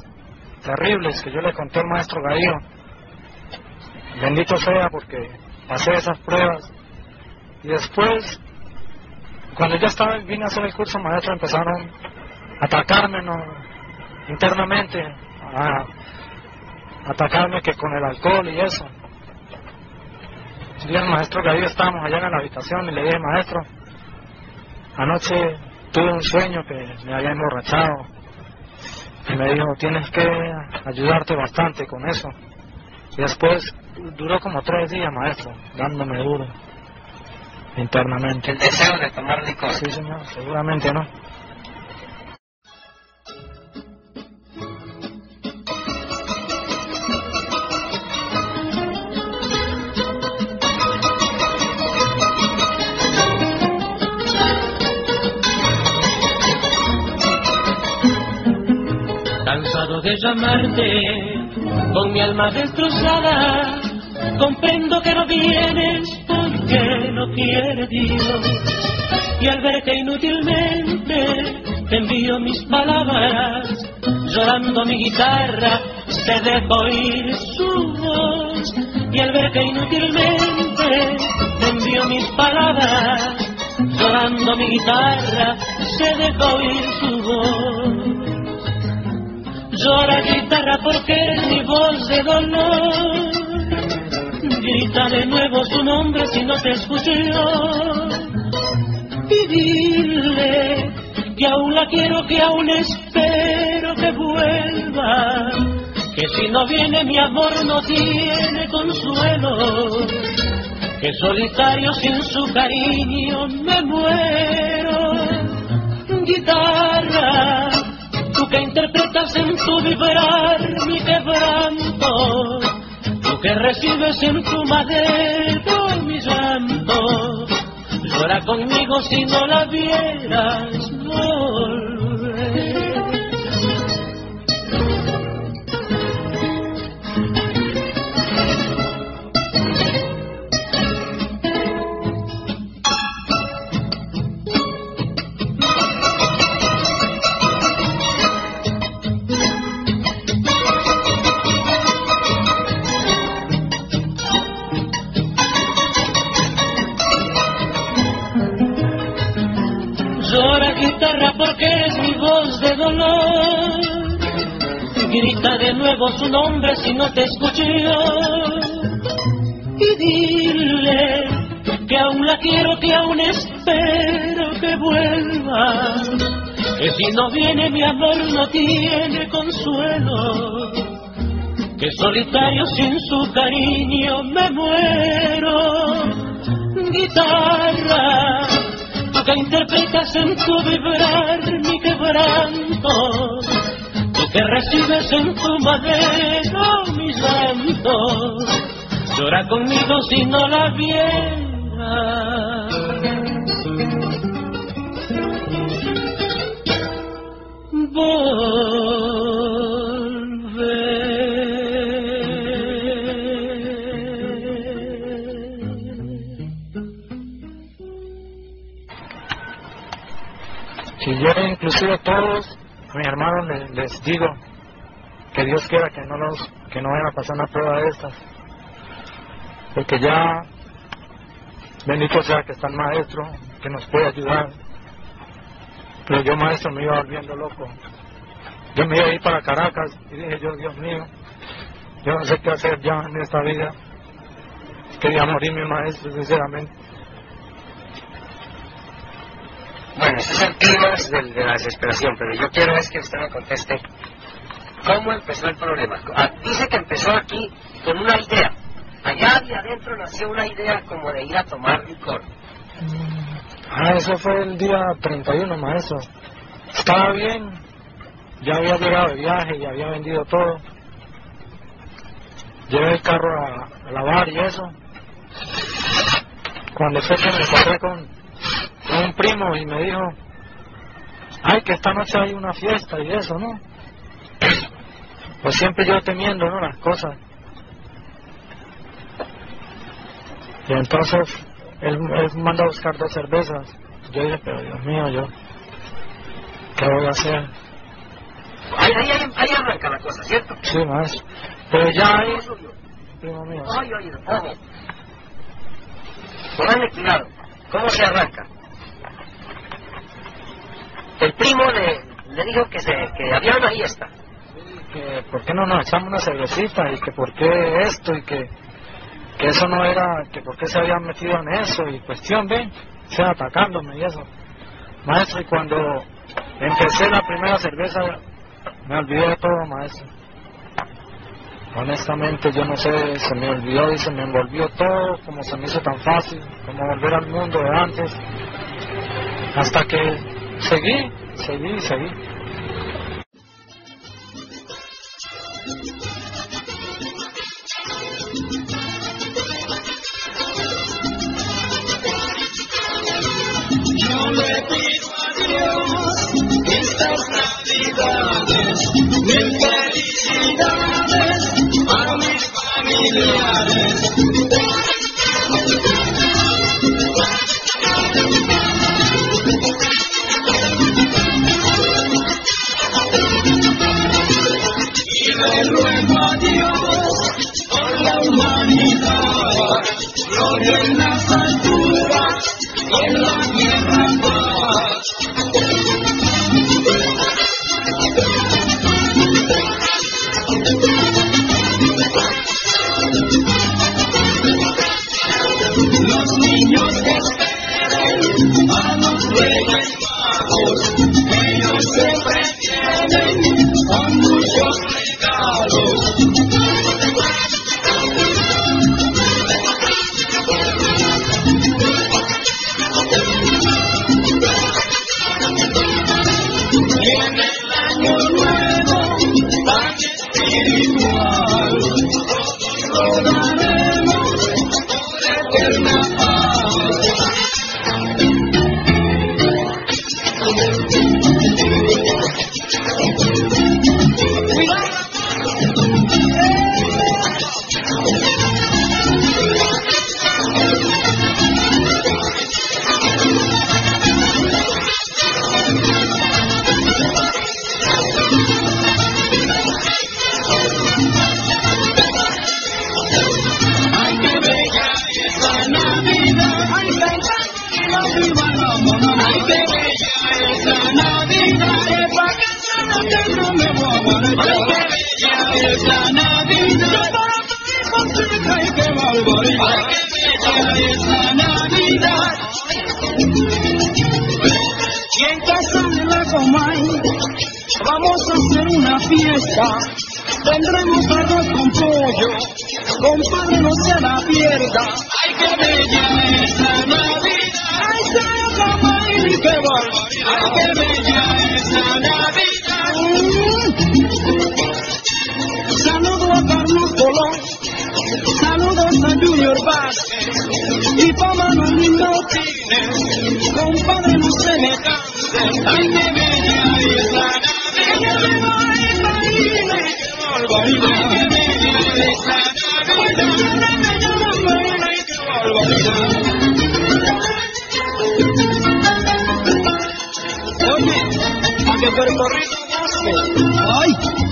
terribles que yo le conté al maestro Gaío. Bendito sea porque pasé esas pruebas. Y después, cuando ya estaba, vine a hacer el curso maestro, empezaron a atacarme ¿no? internamente, a atacarme que con el alcohol y eso. Día el maestro Gaío estábamos allá en la habitación y le dije, maestro, Anoche tuve un sueño que me había emborrachado y me dijo, tienes que ayudarte bastante con eso. Y después duró como tres días, maestro, dándome duro internamente.
El deseo de tomar licor.
Sí, señor, seguramente no.
De llamarte, con mi alma destrozada, comprendo que no vienes porque no quiere Dios. Y al ver que inútilmente te envío mis palabras, llorando mi guitarra, se deja oír su voz. Y al ver que inútilmente te envío mis palabras, llorando mi guitarra, se deja oír su voz. Llora guitarra porque es mi voz de dolor. Grita de nuevo su nombre si no te escucho yo. Y dile que aún la quiero, que aún espero que vuelva. Que si no viene mi amor no tiene consuelo. Que solitario sin su cariño me muero. Guitarra, tú que interpretas en tu vibrar mi quebranto, tú que recibes en tu madero mi llanto, llora conmigo si no la vieras Nuevo su nombre si no te escucho Y dile que aún la quiero, que aún espero que vuelva. Que si no viene mi amor no tiene consuelo. Que solitario sin su cariño me muero. Guitarra, tú que interpretas en tu vibrar mi quebranto. Que recibes en tu madera mis llantos. Llora conmigo si no la viera.
Les, digo que Dios quiera que no los que no vayan a pasar una prueba de estas. Porque ya bendito sea que está el maestro que nos puede ayudar. Pero yo maestro me iba volviendo loco. Yo me iba a ir para Caracas y dije yo Dios mío yo no sé qué hacer ya en esta vida. Quería morir mi maestro sinceramente
Bueno, ese es el de, la desesperación, pero yo quiero es que usted me conteste cómo empezó el problema. Ah, dice que empezó aquí con una idea. Allá de adentro nació una idea como de ir a tomar licor.
Ah, eso fue el día 31, maestro. Estaba bien, ya había llegado de viaje, ya había vendido todo. Llevé el carro a, a lavar y eso. Cuando fue que me encontré con, un primo y me dijo, ay, que esta noche hay una fiesta y eso, ¿no? Pues siempre yo temiendo, ¿no? Las cosas. Y entonces él, él manda a buscar dos cervezas. Yo dije, pero Dios mío, yo, ¿qué voy a hacer?
Ahí, ahí, ahí, ahí arranca la cosa, ¿cierto?
Sí, maestro. Pero ya ahí, primo mío.
Ay, oído, ojo. Cuidado. ¿Cómo se arranca? El primo le, le dijo que, se, que había una fiesta.
que por qué no nos echamos una cervecita y que por qué esto y que, que eso no era, que por qué se habían metido en eso y cuestión de, o sea, atacándome y eso. Maestro, y cuando empecé la primera cerveza, me olvidé de todo, maestro. Honestamente, yo no sé, se me olvidó y se me envolvió todo, como se me hizo tan fácil, como volver al mundo de antes. Hasta que seguí, seguí, seguí.
Yo le pido a Dios estas navidades mil felicidades a mis familiares. Que Puerto Rico goce, ay.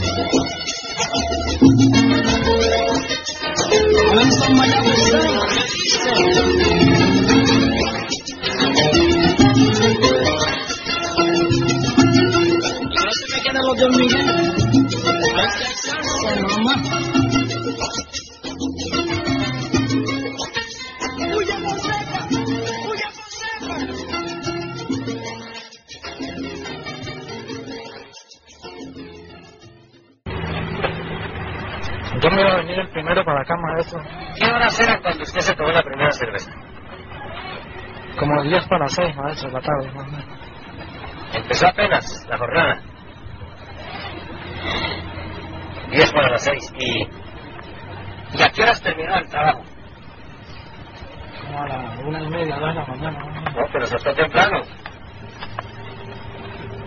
Las 6, maestro, la tarde. más o menos.
Empezó apenas la jornada. 10 para las 6. ¿Y, ¿Y a qué horas terminó el trabajo?
Como a la una y media, dos de la mañana.
No, pero se está temprano.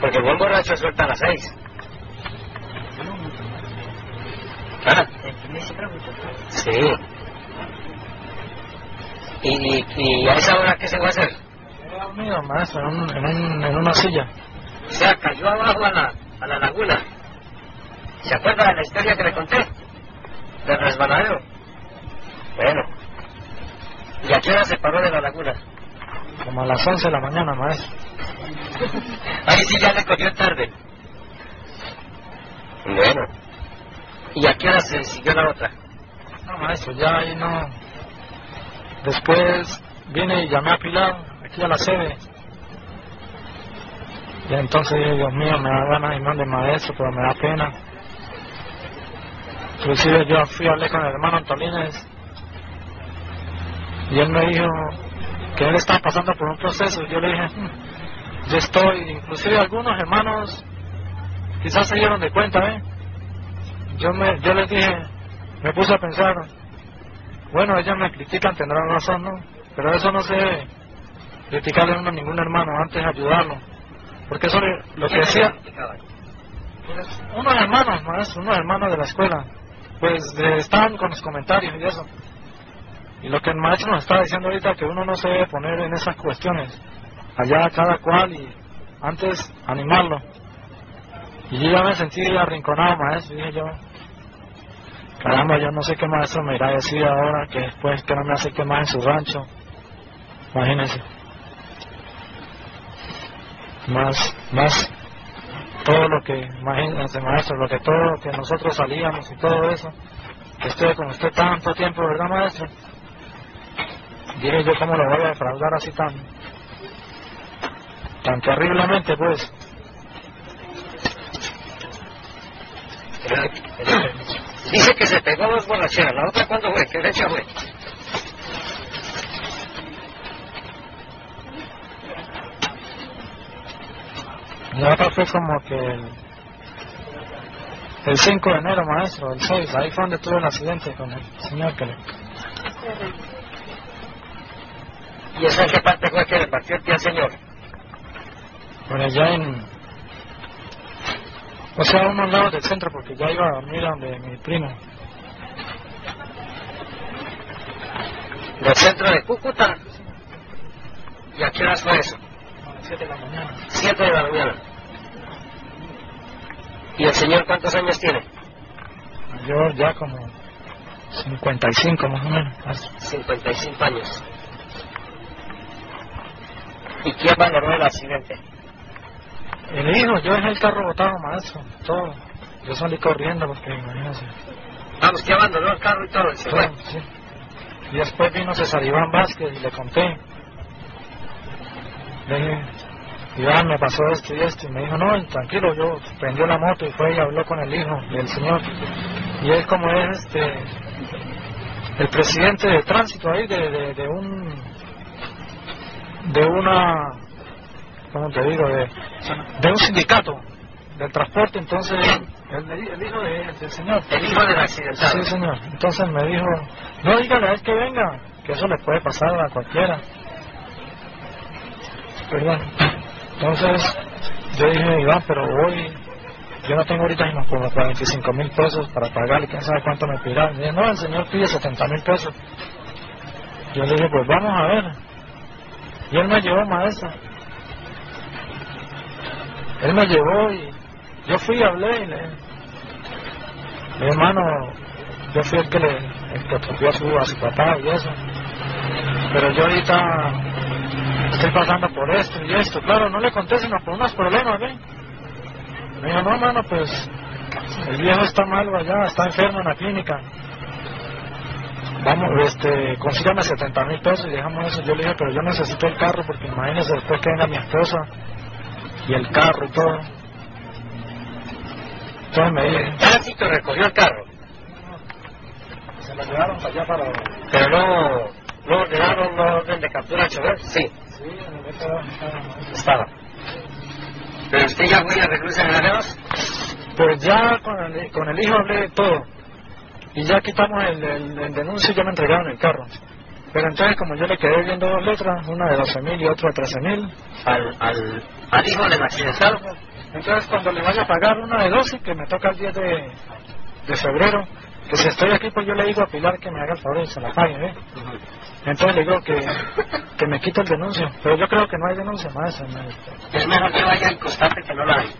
Porque el buen borracho suelta a las 6. Ah, sí. ¿Y, y, ¿Y a esa hora qué se va a hacer?
Maestro, en, un- en, un- en una silla.
O sea, cayó abajo a la, a la laguna. ¿Se acuerda de la historia que le conté? Del resbaladero. Bueno. ¿Y a qué hora se paró de la laguna?
Como a las 11 de la mañana, maestro.
Ahí sí ya le cogió tarde. Bueno. ¿Y a qué hora se siguió la otra?
No, maestro, ya ahí no. Después vine y llamé a Pilar, aquí a la sede. Y entonces dije, Dios mío, me da ganas y más de maestro, pero me da pena. Inclusive yo fui a hablar con el hermano Antolínez y él me dijo que él estaba pasando por un proceso. Yo le dije, "Hmm, yo estoy, inclusive algunos hermanos quizás se dieron de cuenta, ¿eh? Yo, me, yo les dije, me puse a pensar, bueno, ellos me critican, tendrán razón, ¿no? Pero eso no se debe criticarle a ningún hermano, antes ayudarlo. Porque eso le- lo que decía, pues, unos hermanos, más, unos hermanos de la escuela, pues estaban con los comentarios y eso. Y lo que el maestro nos está diciendo ahorita, que uno no se debe poner en esas cuestiones. Allá cada cual y antes animarlo. Y yo ya me sentí arrinconado, maestro, y dije yo, caramba, yo no sé qué maestro me irá a decir ahora, que después que no me acerque más en su rancho. Imagínense. Más, más, todo lo que, imagínense maestro, lo que todo lo que nosotros salíamos y todo eso, estuve con usted tanto tiempo, ¿verdad maestro? Dije yo cómo lo voy a defraudar así tan, tan terriblemente pues.
Dice que se pegó dos borracheras. ¿La otra cuándo fue? ¿Qué fecha fue?
La otra fue como que el, el 5 de enero, maestro, el 6, ahí fue donde tuve el accidente con el señor que le...
¿Y esa qué parte fue que le partió el pie al señor?
Por allá en... O sea, a unos lados del centro, porque ya iba a dormir donde mi primo.
Del centro de Cúcuta. ¿Y a qué horas fue eso?
7 de la mañana.
Siete de la mañana. ¿Y el señor cuántos años tiene?
Yo ya como 55 más o menos. maestro.
55 años. ¿Y quién valoró el accidente?
El hijo, yo dejé el carro botado, maestro, todo. Yo salí corriendo porque, imagínense.
Vamos, que abandonó el carro y todo. y se fue.
sí. Y después vino César Iván Vázquez y le conté. Le dije, Iván, me pasó esto y esto. Y me dijo, no, tranquilo, yo prendió la moto y fue y habló con el hijo del señor. Y él como es este el presidente de tránsito ahí de, de, de un de una ¿cómo te digo? de, de un sindicato del transporte entonces el, el hijo de- del señor
El hijo del accidentado.
sí señor entonces me dijo no dígale a él que venga que eso le puede pasar a cualquiera ¿verdad? Entonces yo dije Iván pero voy yo no tengo ahorita sino como 45 mil pesos para pagarle, quién sabe cuánto me pedirá. Me dice, no, el señor pide 70 mil pesos. Yo le dije, pues vamos a ver. Y él me llevó, maestro. Él me llevó y yo fui hablé y le dije, hermano, yo fui el que le el a su, a su papá y eso. Pero yo ahorita estoy pasando por esto y esto. Claro, no le conté sino por unos problemas, ¿ven? Me dijo, no, mano, pues el viejo está malo allá, está enfermo en la clínica. Vamos, este, consígame 70 mil pesos y dejamos eso. Yo le dije, pero yo necesito el carro porque imagínese después que venga mi esposa y el carro y todo. Entonces me dije,
El tránsito recogió el carro,
se lo llevaron para allá para...
pero no, no ordenaron la orden de captura al chofer. Sí,
estaba-.
Pero usted ya fue y arregló ese Granados.
Pues ya con el, con el hijo hablé de todo. Y ya quitamos el, el, el denuncio y ya me entregaron el carro. Pero entonces como yo le quedé viendo dos letras, una de 12 mil y otra de 13 mil,
Al, al, al hijo del accidentado.
entonces cuando le vaya a pagar una de 12, que me toca el 10 de, de febrero, que si estoy aquí pues yo le digo a Pilar que me haga el favor y se la pague, ¿eh? Entonces le digo que, que me quite el denuncio, pero yo creo que no hay denuncia más.
Es mejor que vaya y constate que no la hay.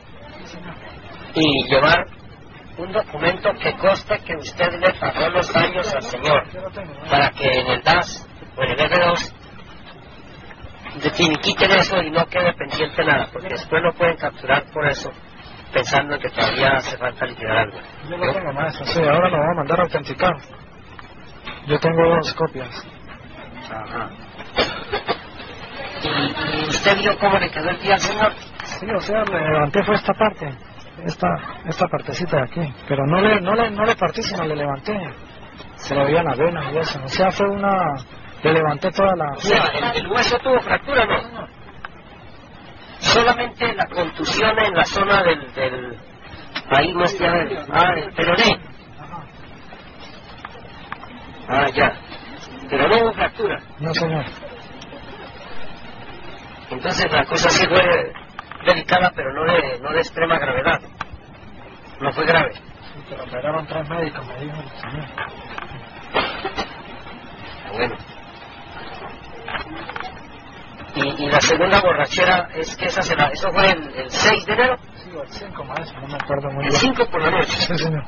Y llevar un documento que conste que usted le pagó los daños al señor. Para que en el DAS o en el F2 de finiquiten eso y no quede pendiente nada, porque después lo pueden capturar por eso, pensando que todavía hace falta liquidar algo.
Yo lo tengo maestro, sí, ahora lo voy a mandar a autenticar. Yo tengo dos copias.
Ajá. ¿Y, y usted vio cómo le quedó el día al señor?
Sí, o sea, le levanté fue esta parte, esta esta partecita de aquí, pero no le no le no le partí, sino le levanté. Se le veían las venas y eso. O sea, fue una le levanté toda la
O sea, el, el hueso tuvo fractura, ¿no? Solamente la contusión en la zona del... del ahí no está... Ah, el peroné. Ah, ya. Pero no hubo fractura.
No, señor.
Entonces la cosa sí fue delicada, pero no de, no de extrema gravedad. No fue grave.
Sí, pero operaron tres médicos, me dijo el señor.
Bueno. Y, y la segunda borrachera es que esa será, eso fue el, el 6 de enero,
Sí, o el 5, maestro, no me acuerdo muy
el
bien.
5 por la noche.
Sí, señor.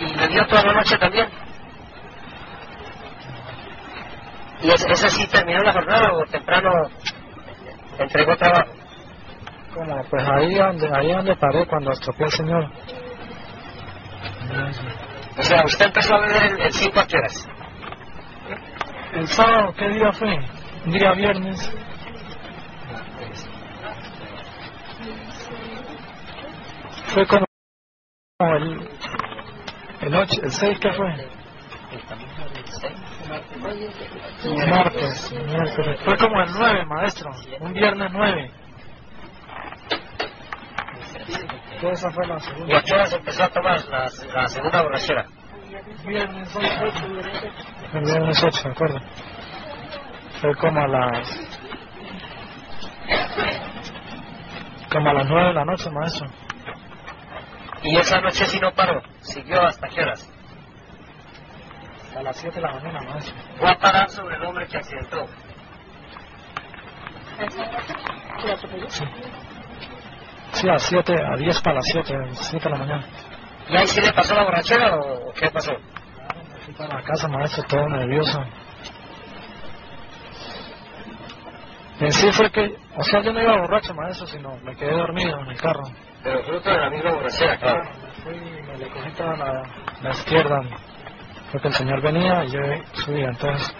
Y, y le dio toda la noche también. ¿Y es- esa sí terminó la jornada o temprano entregó trabajo?
Como, pues ahí donde, ahí donde paré cuando estropeó el señor.
O sea, usted empezó a beber el- el 5 a qué horas?
El sábado, ¿qué día fue? Día viernes. Fue como el, el 8, el 6, ¿qué fue? Martes, miércoles. Fue como el 9, maestro. Un viernes 9. Esa fue la
¿Y
segunda.
a qué horas empezó a tomar la, la segunda borrachera?
Viernes 8. El viernes 8, ¿de acuerdo? Fue como a las... Como a las 9 de la noche, maestro.
Y esa noche sí no paró, siguió hasta qué horas.
A las 7 de la mañana, maestro.
Fue a parar sobre el hombre que accidentó.
Sí. Sí, a 7, a 10 para las 7, 7 de la mañana.
¿Y ahí sí le pasó la borrachera o qué pasó?
Fui para la casa, maestro, todo nervioso. En sí fue que, o sea, yo no iba borracho, maestro, sino me quedé dormido en el carro.
Pero fruto de la misma borrachera, claro.
Fui y me le cogí toda la, la izquierda. Fue que el señor venía y yo subía, entonces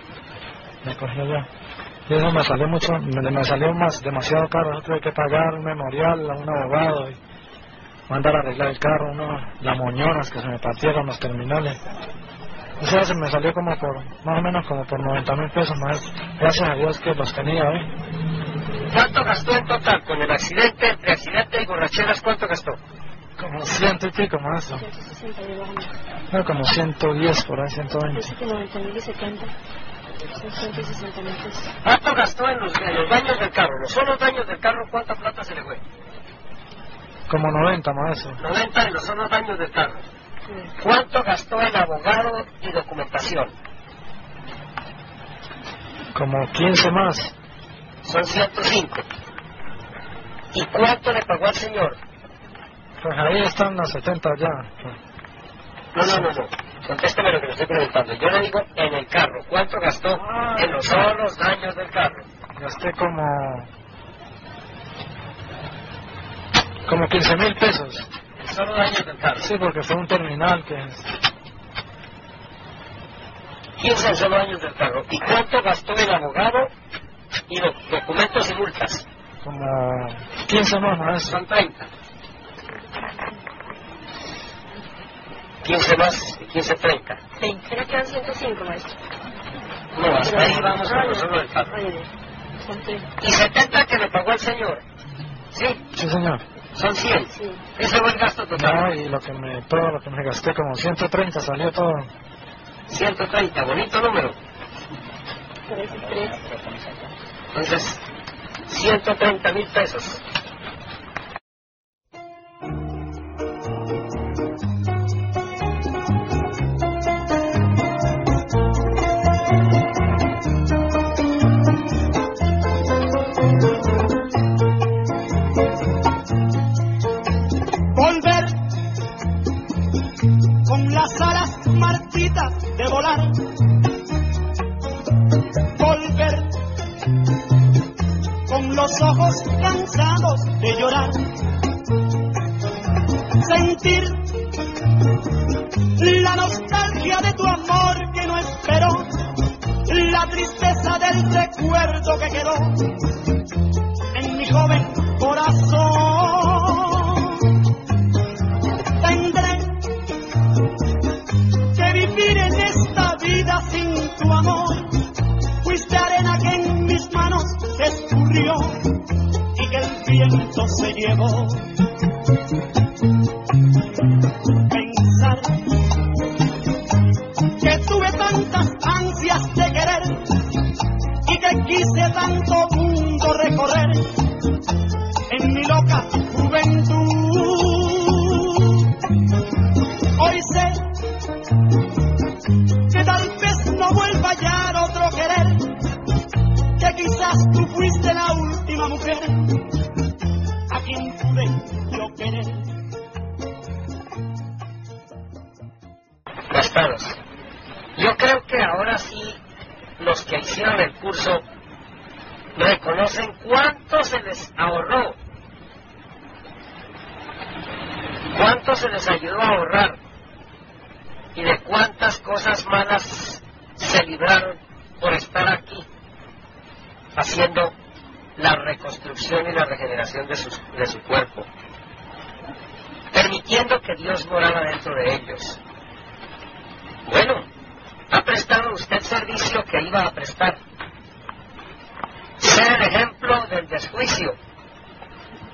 me cogió ya. Y eso me salió mucho, me, me salió más, demasiado caro. Yo tuve que pagar un memorial a un abogado y mandar a arreglar el carro, uno, las moñonas que se me partieron los terminales. Eso se me salió como por, más o menos como por 90 mil pesos más. Gracias a Dios que los tenía, ¿eh?
¿Cuánto gastó en total con el accidente, entre accidente y borracheras? ¿Cuánto gastó?
Como ciento y pico más. ¿no?
160 lleva
No, como 110 por ahí, 120.
Dice que 90 mil y 70. Son 160 mil pesos.
¿Cuánto gastó en los, en los daños del carro? Los solos daños del carro, ¿cuánta plata se le fue?
Como 90 más eso.
90 en los solos daños del carro. ¿Cuánto gastó en abogado y documentación?
Como 15 más.
Son 105. ¿Y cuánto le pagó al señor?
Pues ahí están las 70 ya.
No, no, no, no. Contésteme lo que le estoy preguntando. Yo le digo en el carro. ¿Cuánto gastó en los solos daños del carro?
Gasté como. como 15 mil pesos.
Solo daños del carro.
Sí, porque fue un terminal que.
15 en solo daños del carro. ¿Y cuánto gastó el abogado y los documentos y multas?
como 15 más más.
Son 30. 15 más y 15, 30.
Sí, creo que eran 105, maestro.
No, hasta ahí vamos carro.
Oye, son 30.
¿Y 70 que le pagó el señor? ¿Sí?
Sí, señor.
Son 100.
Sí.
Ese fue el gasto total.
No, y lo que me, todo lo que me gasté, como 130 salió todo.
130, bonito número.
Parece 3.
Entonces, 130 mil pesos.
La nostalgia de tu amor que no esperó, la tristeza del recuerdo que quedó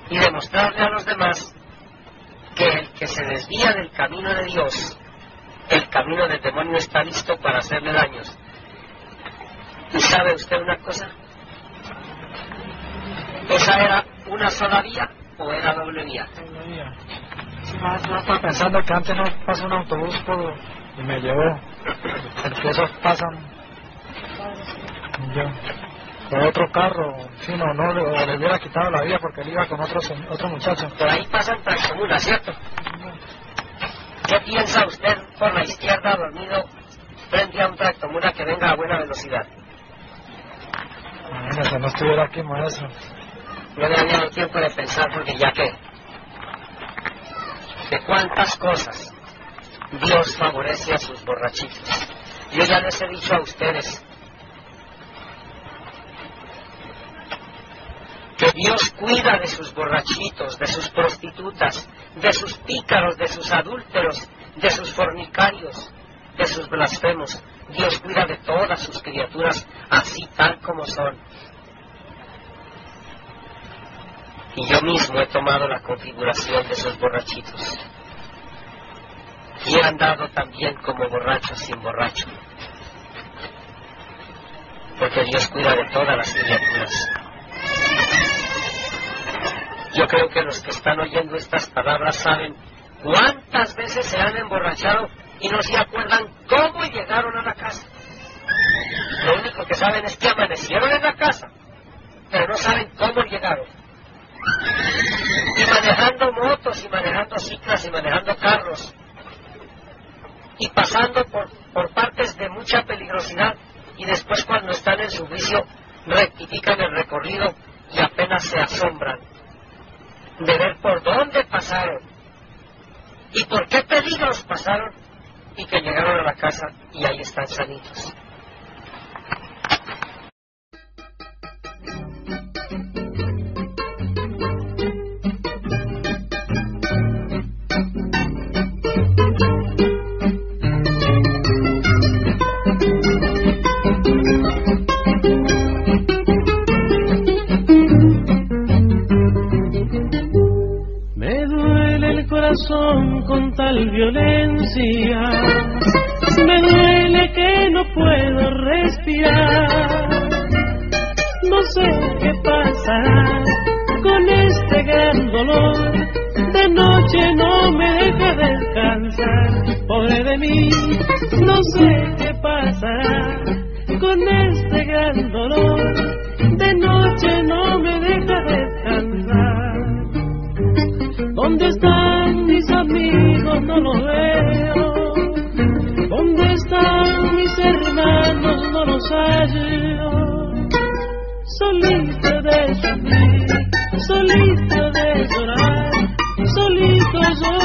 y
demostrarle a los demás que el que se desvía del camino de Dios, el camino del demonio está listo para hacerle daños. ¿Y sabe usted una cosa? ¿Esa era una sola vía o era doble vía?
Más, no estaba pensando que antes no pasó un autobús por, y me llevó. Porque esos pasan. Yo. Otro carro, si no, no le, o le hubiera quitado la vida porque él iba con otro, otro muchacho.
Por ahí pasan tractomulas, ¿cierto? ¿Qué piensa usted por la izquierda dormido frente a un tractomula que venga a buena velocidad?
No Imagínese, no estuviera aquí, maestro.
No me había dado tiempo de pensar porque ya que... De cuántas cosas Dios favorece a sus borrachitos. Yo ya les he dicho a ustedes que Dios cuida de sus borrachitos, de sus prostitutas, de sus pícaros, de sus adúlteros, de sus fornicarios, de sus blasfemos. Dios cuida de todas sus criaturas así tal como son. Y yo mismo he tomado la configuración de esos borrachitos. Y he andado también como borracho sin borracho. Porque Dios cuida de todas las criaturas. Yo creo que los que están oyendo estas palabras saben cuántas veces se han emborrachado y no se acuerdan cómo llegaron a la casa. Lo único que saben es que amanecieron en la casa, pero no saben cómo llegaron. Y manejando motos, y manejando ciclas, y manejando carros, y pasando por, partes de mucha peligrosidad, y después cuando están en su juicio rectifican el recorrido y apenas se asombran de ver por dónde pasaron y por qué peligros pasaron y que llegaron a la casa y ahí están sanitos.
Con tal violencia. Me duele que no puedo respirar. No sé qué pasará con este gran dolor. De noche no me deja descansar. Pobre de mí, no sé qué pasará con este gran dolor. De noche no me deja descansar. ¿Dónde están mis amigos? No los veo. ¿Dónde están mis hermanos? No los hallo. Solito de sufrir, solito de llorar, solito yo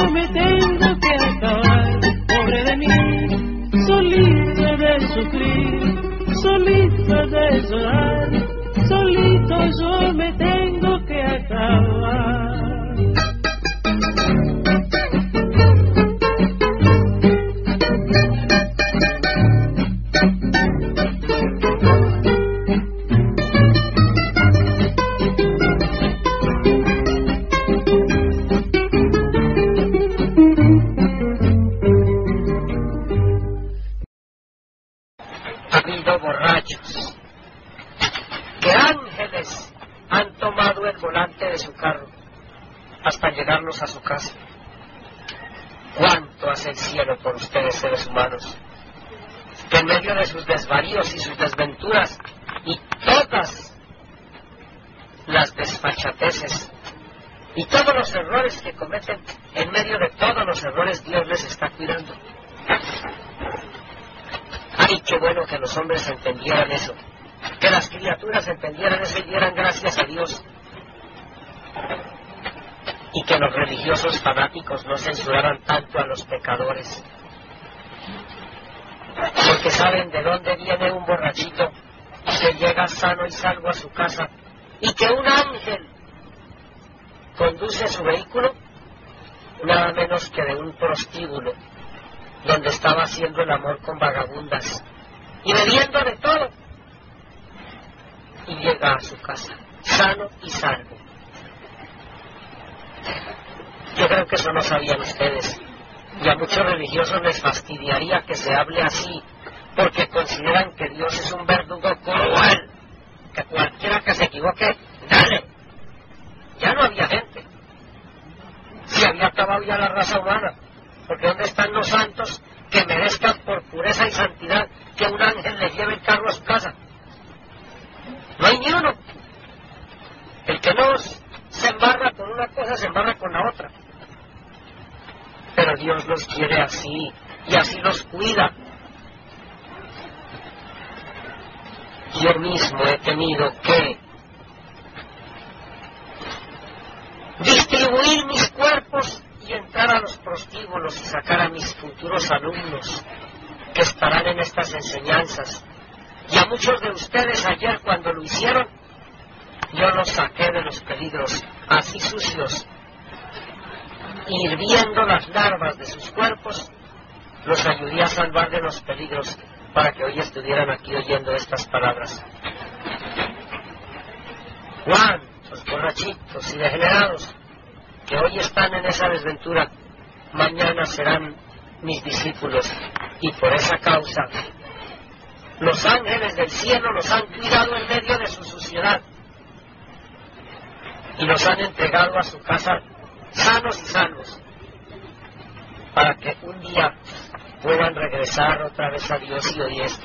otra vez a Dios y hoy es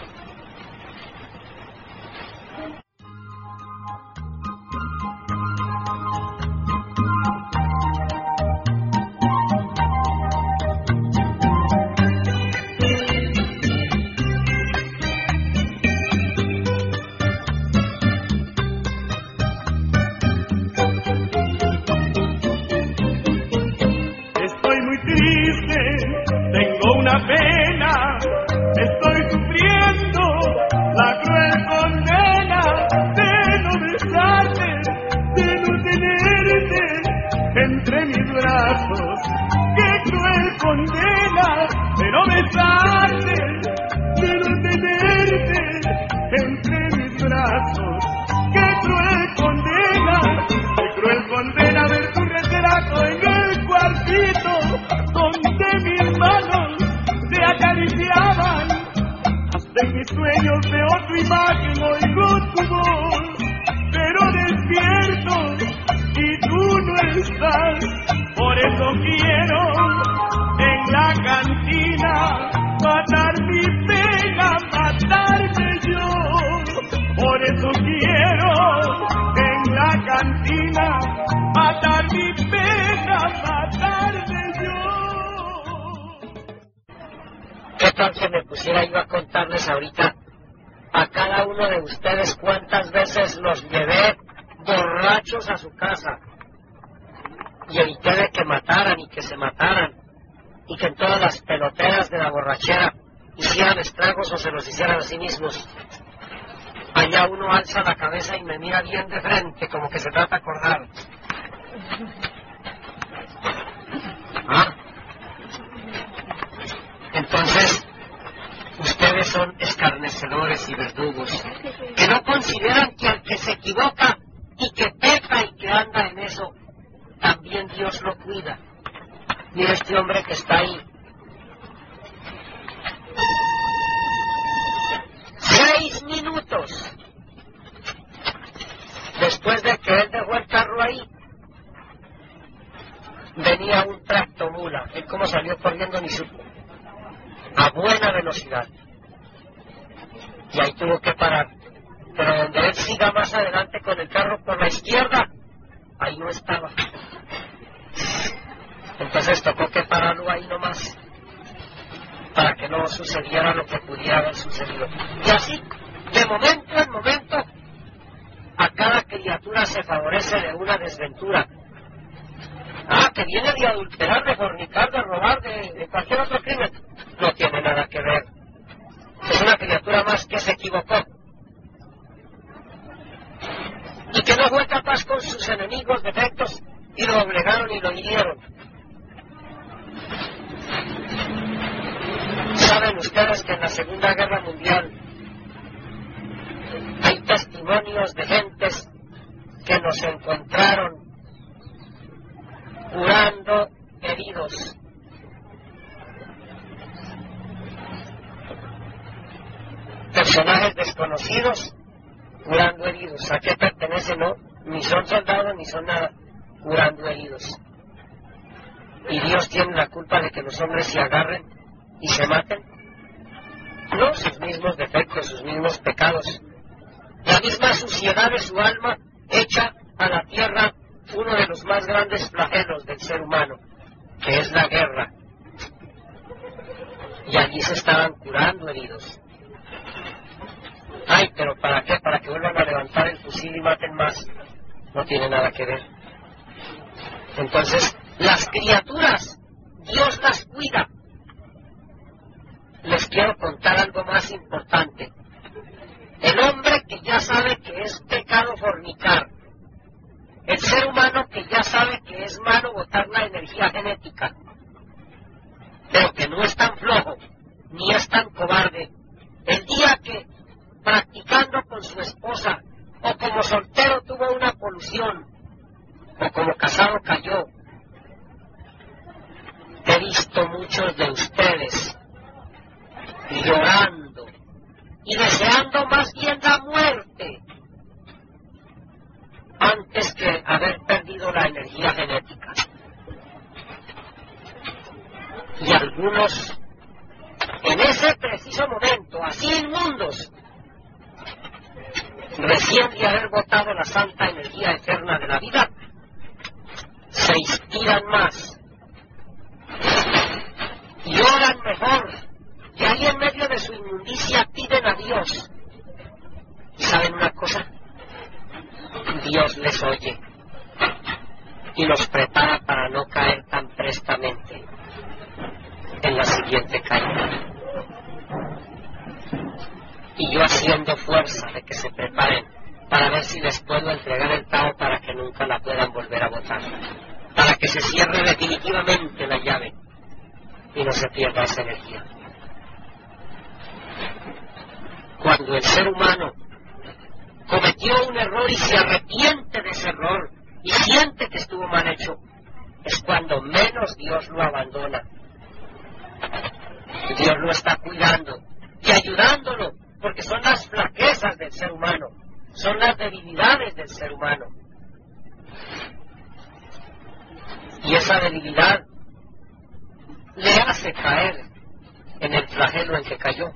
testimonios de gentes que nos encontraron curando heridos. Personajes desconocidos curando heridos. ¿A qué pertenecen? No, ni son soldados ni son nada, curando heridos. ¿Y Dios tiene la culpa de que los hombres se agarren y se maten? No, sus mismos defectos, sus mismos pecados la misma suciedad de su alma echa a la tierra uno de los más grandes flagelos del ser humano, que es la guerra. Y allí se estaban curando heridos. Ay, pero ¿para qué? Para que vuelvan a levantar el fusil y maten más. No tiene nada que ver. Entonces, las criaturas, Dios las cuida. Les quiero contar algo más importante. El hombre que ya sabe que es pecado fornicar. El ser humano que ya sabe que es malo botar la energía genética. Pero que no es tan flojo, ni es tan cobarde. El día que practicando con su esposa o como soltero tuvo una polución o como casado cayó. He visto muchos de ustedes llorando y deseando más bien la muerte antes que haber perdido la energía genética. Y algunos, en ese preciso momento, así inmundos, recién de haber botado la santa energía eterna de la vida, se inspiran más y oran mejor y ahí en medio de su inmundicia piden a Dios. ¿Y saben una cosa? Dios les oye y los prepara para no caer tan prestamente en la siguiente caída. Y yo haciendo fuerza de que se preparen para ver si les puedo entregar el Tao para que nunca la puedan volver a botar. Para que se cierre definitivamente la llave y no se pierda esa energía. Cuando el ser humano cometió un error y se arrepiente de ese error y siente que estuvo mal hecho, es cuando menos Dios lo abandona. Dios lo está cuidando y ayudándolo, porque son las flaquezas del ser humano, son las debilidades del ser humano. Y esa debilidad le hace caer en el flagelo en que cayó.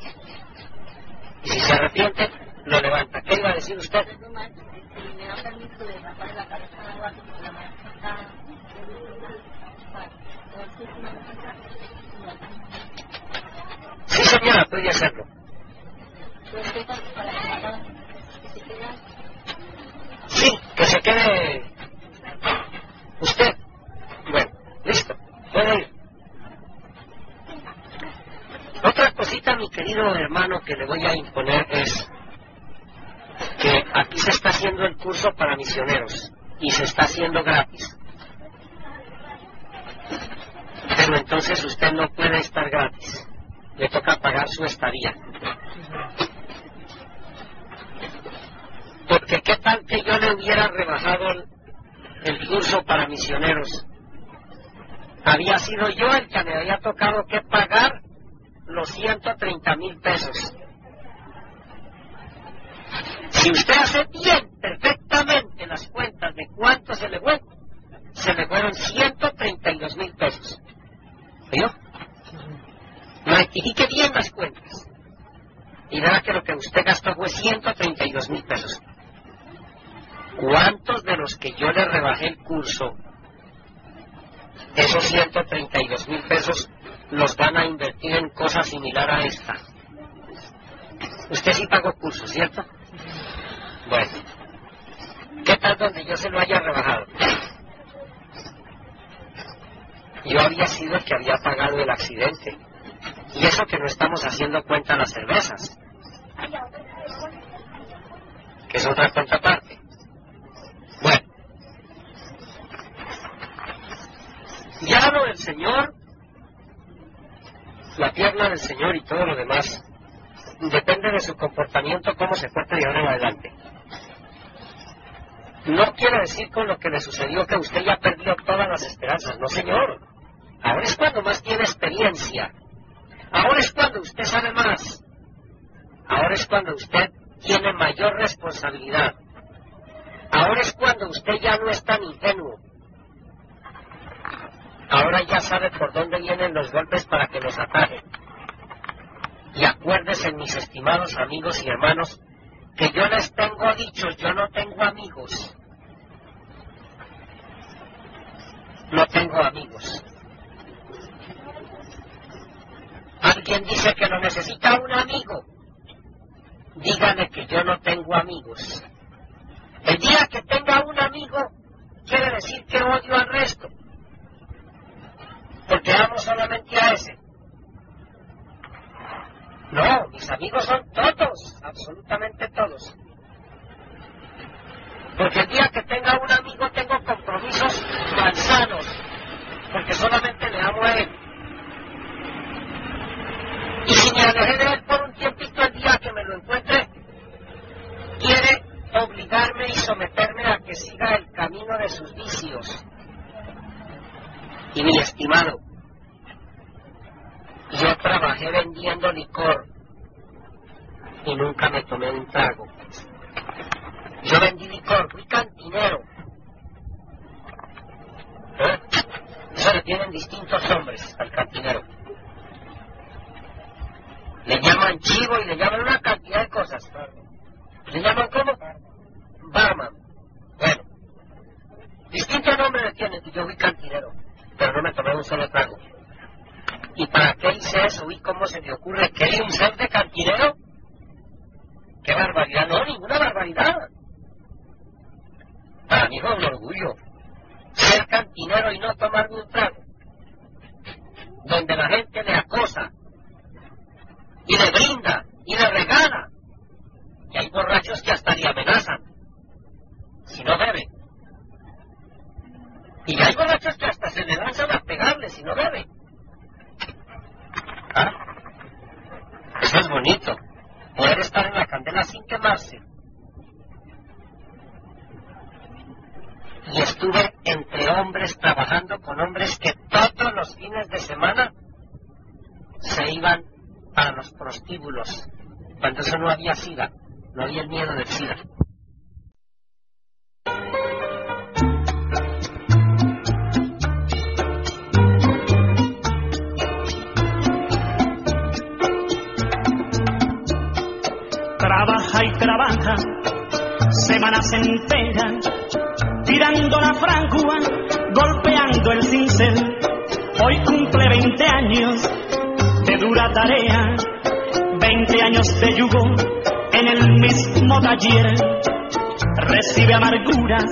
Y si se arrepiente, lo levanta. ¿Qué iba a decir usted? Sí, señora, puede hacerlo. Sí, que se quede usted. Bueno, listo. Puede ir. Otra cosita, mi querido hermano, que le voy a imponer es que aquí se está haciendo el curso para misioneros y se está haciendo gratis. Pero entonces usted no puede estar gratis. Le toca pagar su estadía. Porque qué tal que yo le hubiera rebajado el, curso para misioneros. Había sido yo el que me había tocado que pagar los 130 mil pesos. Si usted hace bien, perfectamente las cuentas de cuánto se le fue, se le fueron 132 mil pesos. ¿Oyó? Rectifique bien las cuentas. Y verá que lo que usted gastó fue 132 mil pesos. ¿Cuántos de los que yo le rebajé el curso, esos 132 mil pesos, los van a invertir en cosas similar a esta? Usted sí pagó curso, ¿cierto? Bueno, ¿qué tal donde yo se lo haya rebajado? Yo había sido el que había pagado el accidente. Y eso que no estamos haciendo cuenta las cervezas. Que es otra cuenta aparte. Bueno. Ya lo del Señor, la pierna del Señor y todo lo demás, depende de su comportamiento cómo se porte de ahora en adelante. No quiere decir con lo que le sucedió que usted ya perdió todas las esperanzas, no señor. Ahora es cuando más tiene experiencia. Ahora es cuando usted sabe más. Ahora es cuando usted tiene mayor responsabilidad. Ahora es cuando usted ya no es tan ingenuo. Ahora ya sabe por dónde vienen los golpes para que los ataje. Y acuérdese, mis estimados amigos y hermanos, que yo les tengo dicho, yo no tengo amigos. No tengo amigos. Alguien dice que no necesita un amigo. dígale que yo no tengo amigos. El día que tenga un amigo, quiere decir que odio al resto. Porque amo solamente a ese. No, mis amigos son todos, absolutamente todos. Porque el día que tenga un amigo tengo compromisos malsanos, porque solamente le amo a él. Y si me alejé de él por un tiempito el día que me lo encuentre, quiere obligarme y someterme a que siga el camino de sus vicios. Y mi estimado, yo trabajé vendiendo licor y nunca me tomé un trago. Yo vendí licor, fui cantinero. ¿Eh? Eso le tienen distintos nombres al cantinero. Le llaman chivo y le llaman una cantidad de cosas. ¿Le llaman cómo? Barman. Bueno, distintos nombres le tienen. Y yo fui cantinero, me tomé un solo trago. ¿Y para qué hice eso? ¿Y cómo se me ocurre? ¿Que hay un ser de cantinero? ¡Qué barbaridad! No, ninguna barbaridad. Para mí fue un orgullo ser cantinero y no tomarme un trago. Donde la gente le acosa y le brinda y le regala. Y hay borrachos que hasta le amenazan si no bebe. Y hay borrachos que hasta se le lanzan a pegarle si no bebe. ¿Ah? Eso es bonito. Poder estar en la candela sin quemarse. Y estuve entre hombres trabajando con hombres que todos los fines de semana se iban para los prostíbulos. Cuando eso no había sida, no había el miedo del sida.
Y trabaja semanas enteras, tirando la fragua, golpeando el cincel. Hoy cumple 20 años de dura tarea, 20 años de yugo en el mismo taller. Recibe amarguras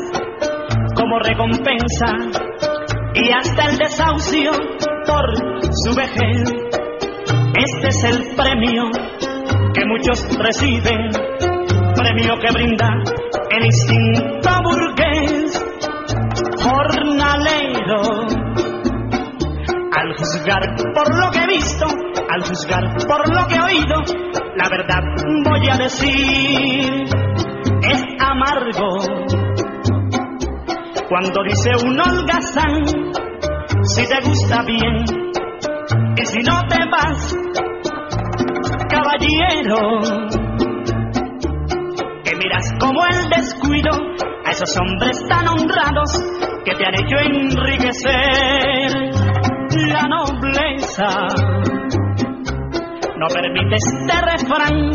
como recompensa y hasta el desahucio por su vejez. Este es el premio que muchos reciben, premio que brinda el instinto burgués, jornalero. Al juzgar por lo que he visto, al juzgar por lo que he oído, la verdad voy a decir, es amargo. Cuando dice un holgazán, si te gusta bien, y si no te vas, caballero. Que miras como el descuido a esos hombres tan honrados que te han hecho enriquecer la nobleza. No permites este refrán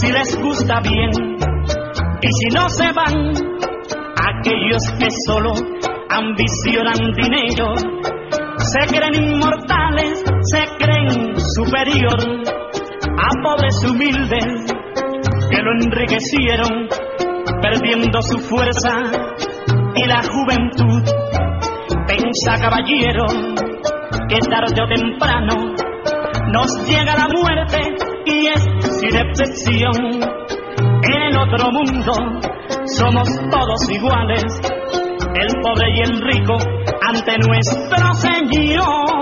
si les gusta bien y si no se van aquellos que solo ambicionan dinero se creen inmortales, se creen superior a pobres humildes que lo enriquecieron perdiendo su fuerza y la juventud. Pensa caballero que tarde o temprano nos llega la muerte y es sin excepción. En el otro mundo somos todos iguales, el pobre y el rico ante nuestro Señor.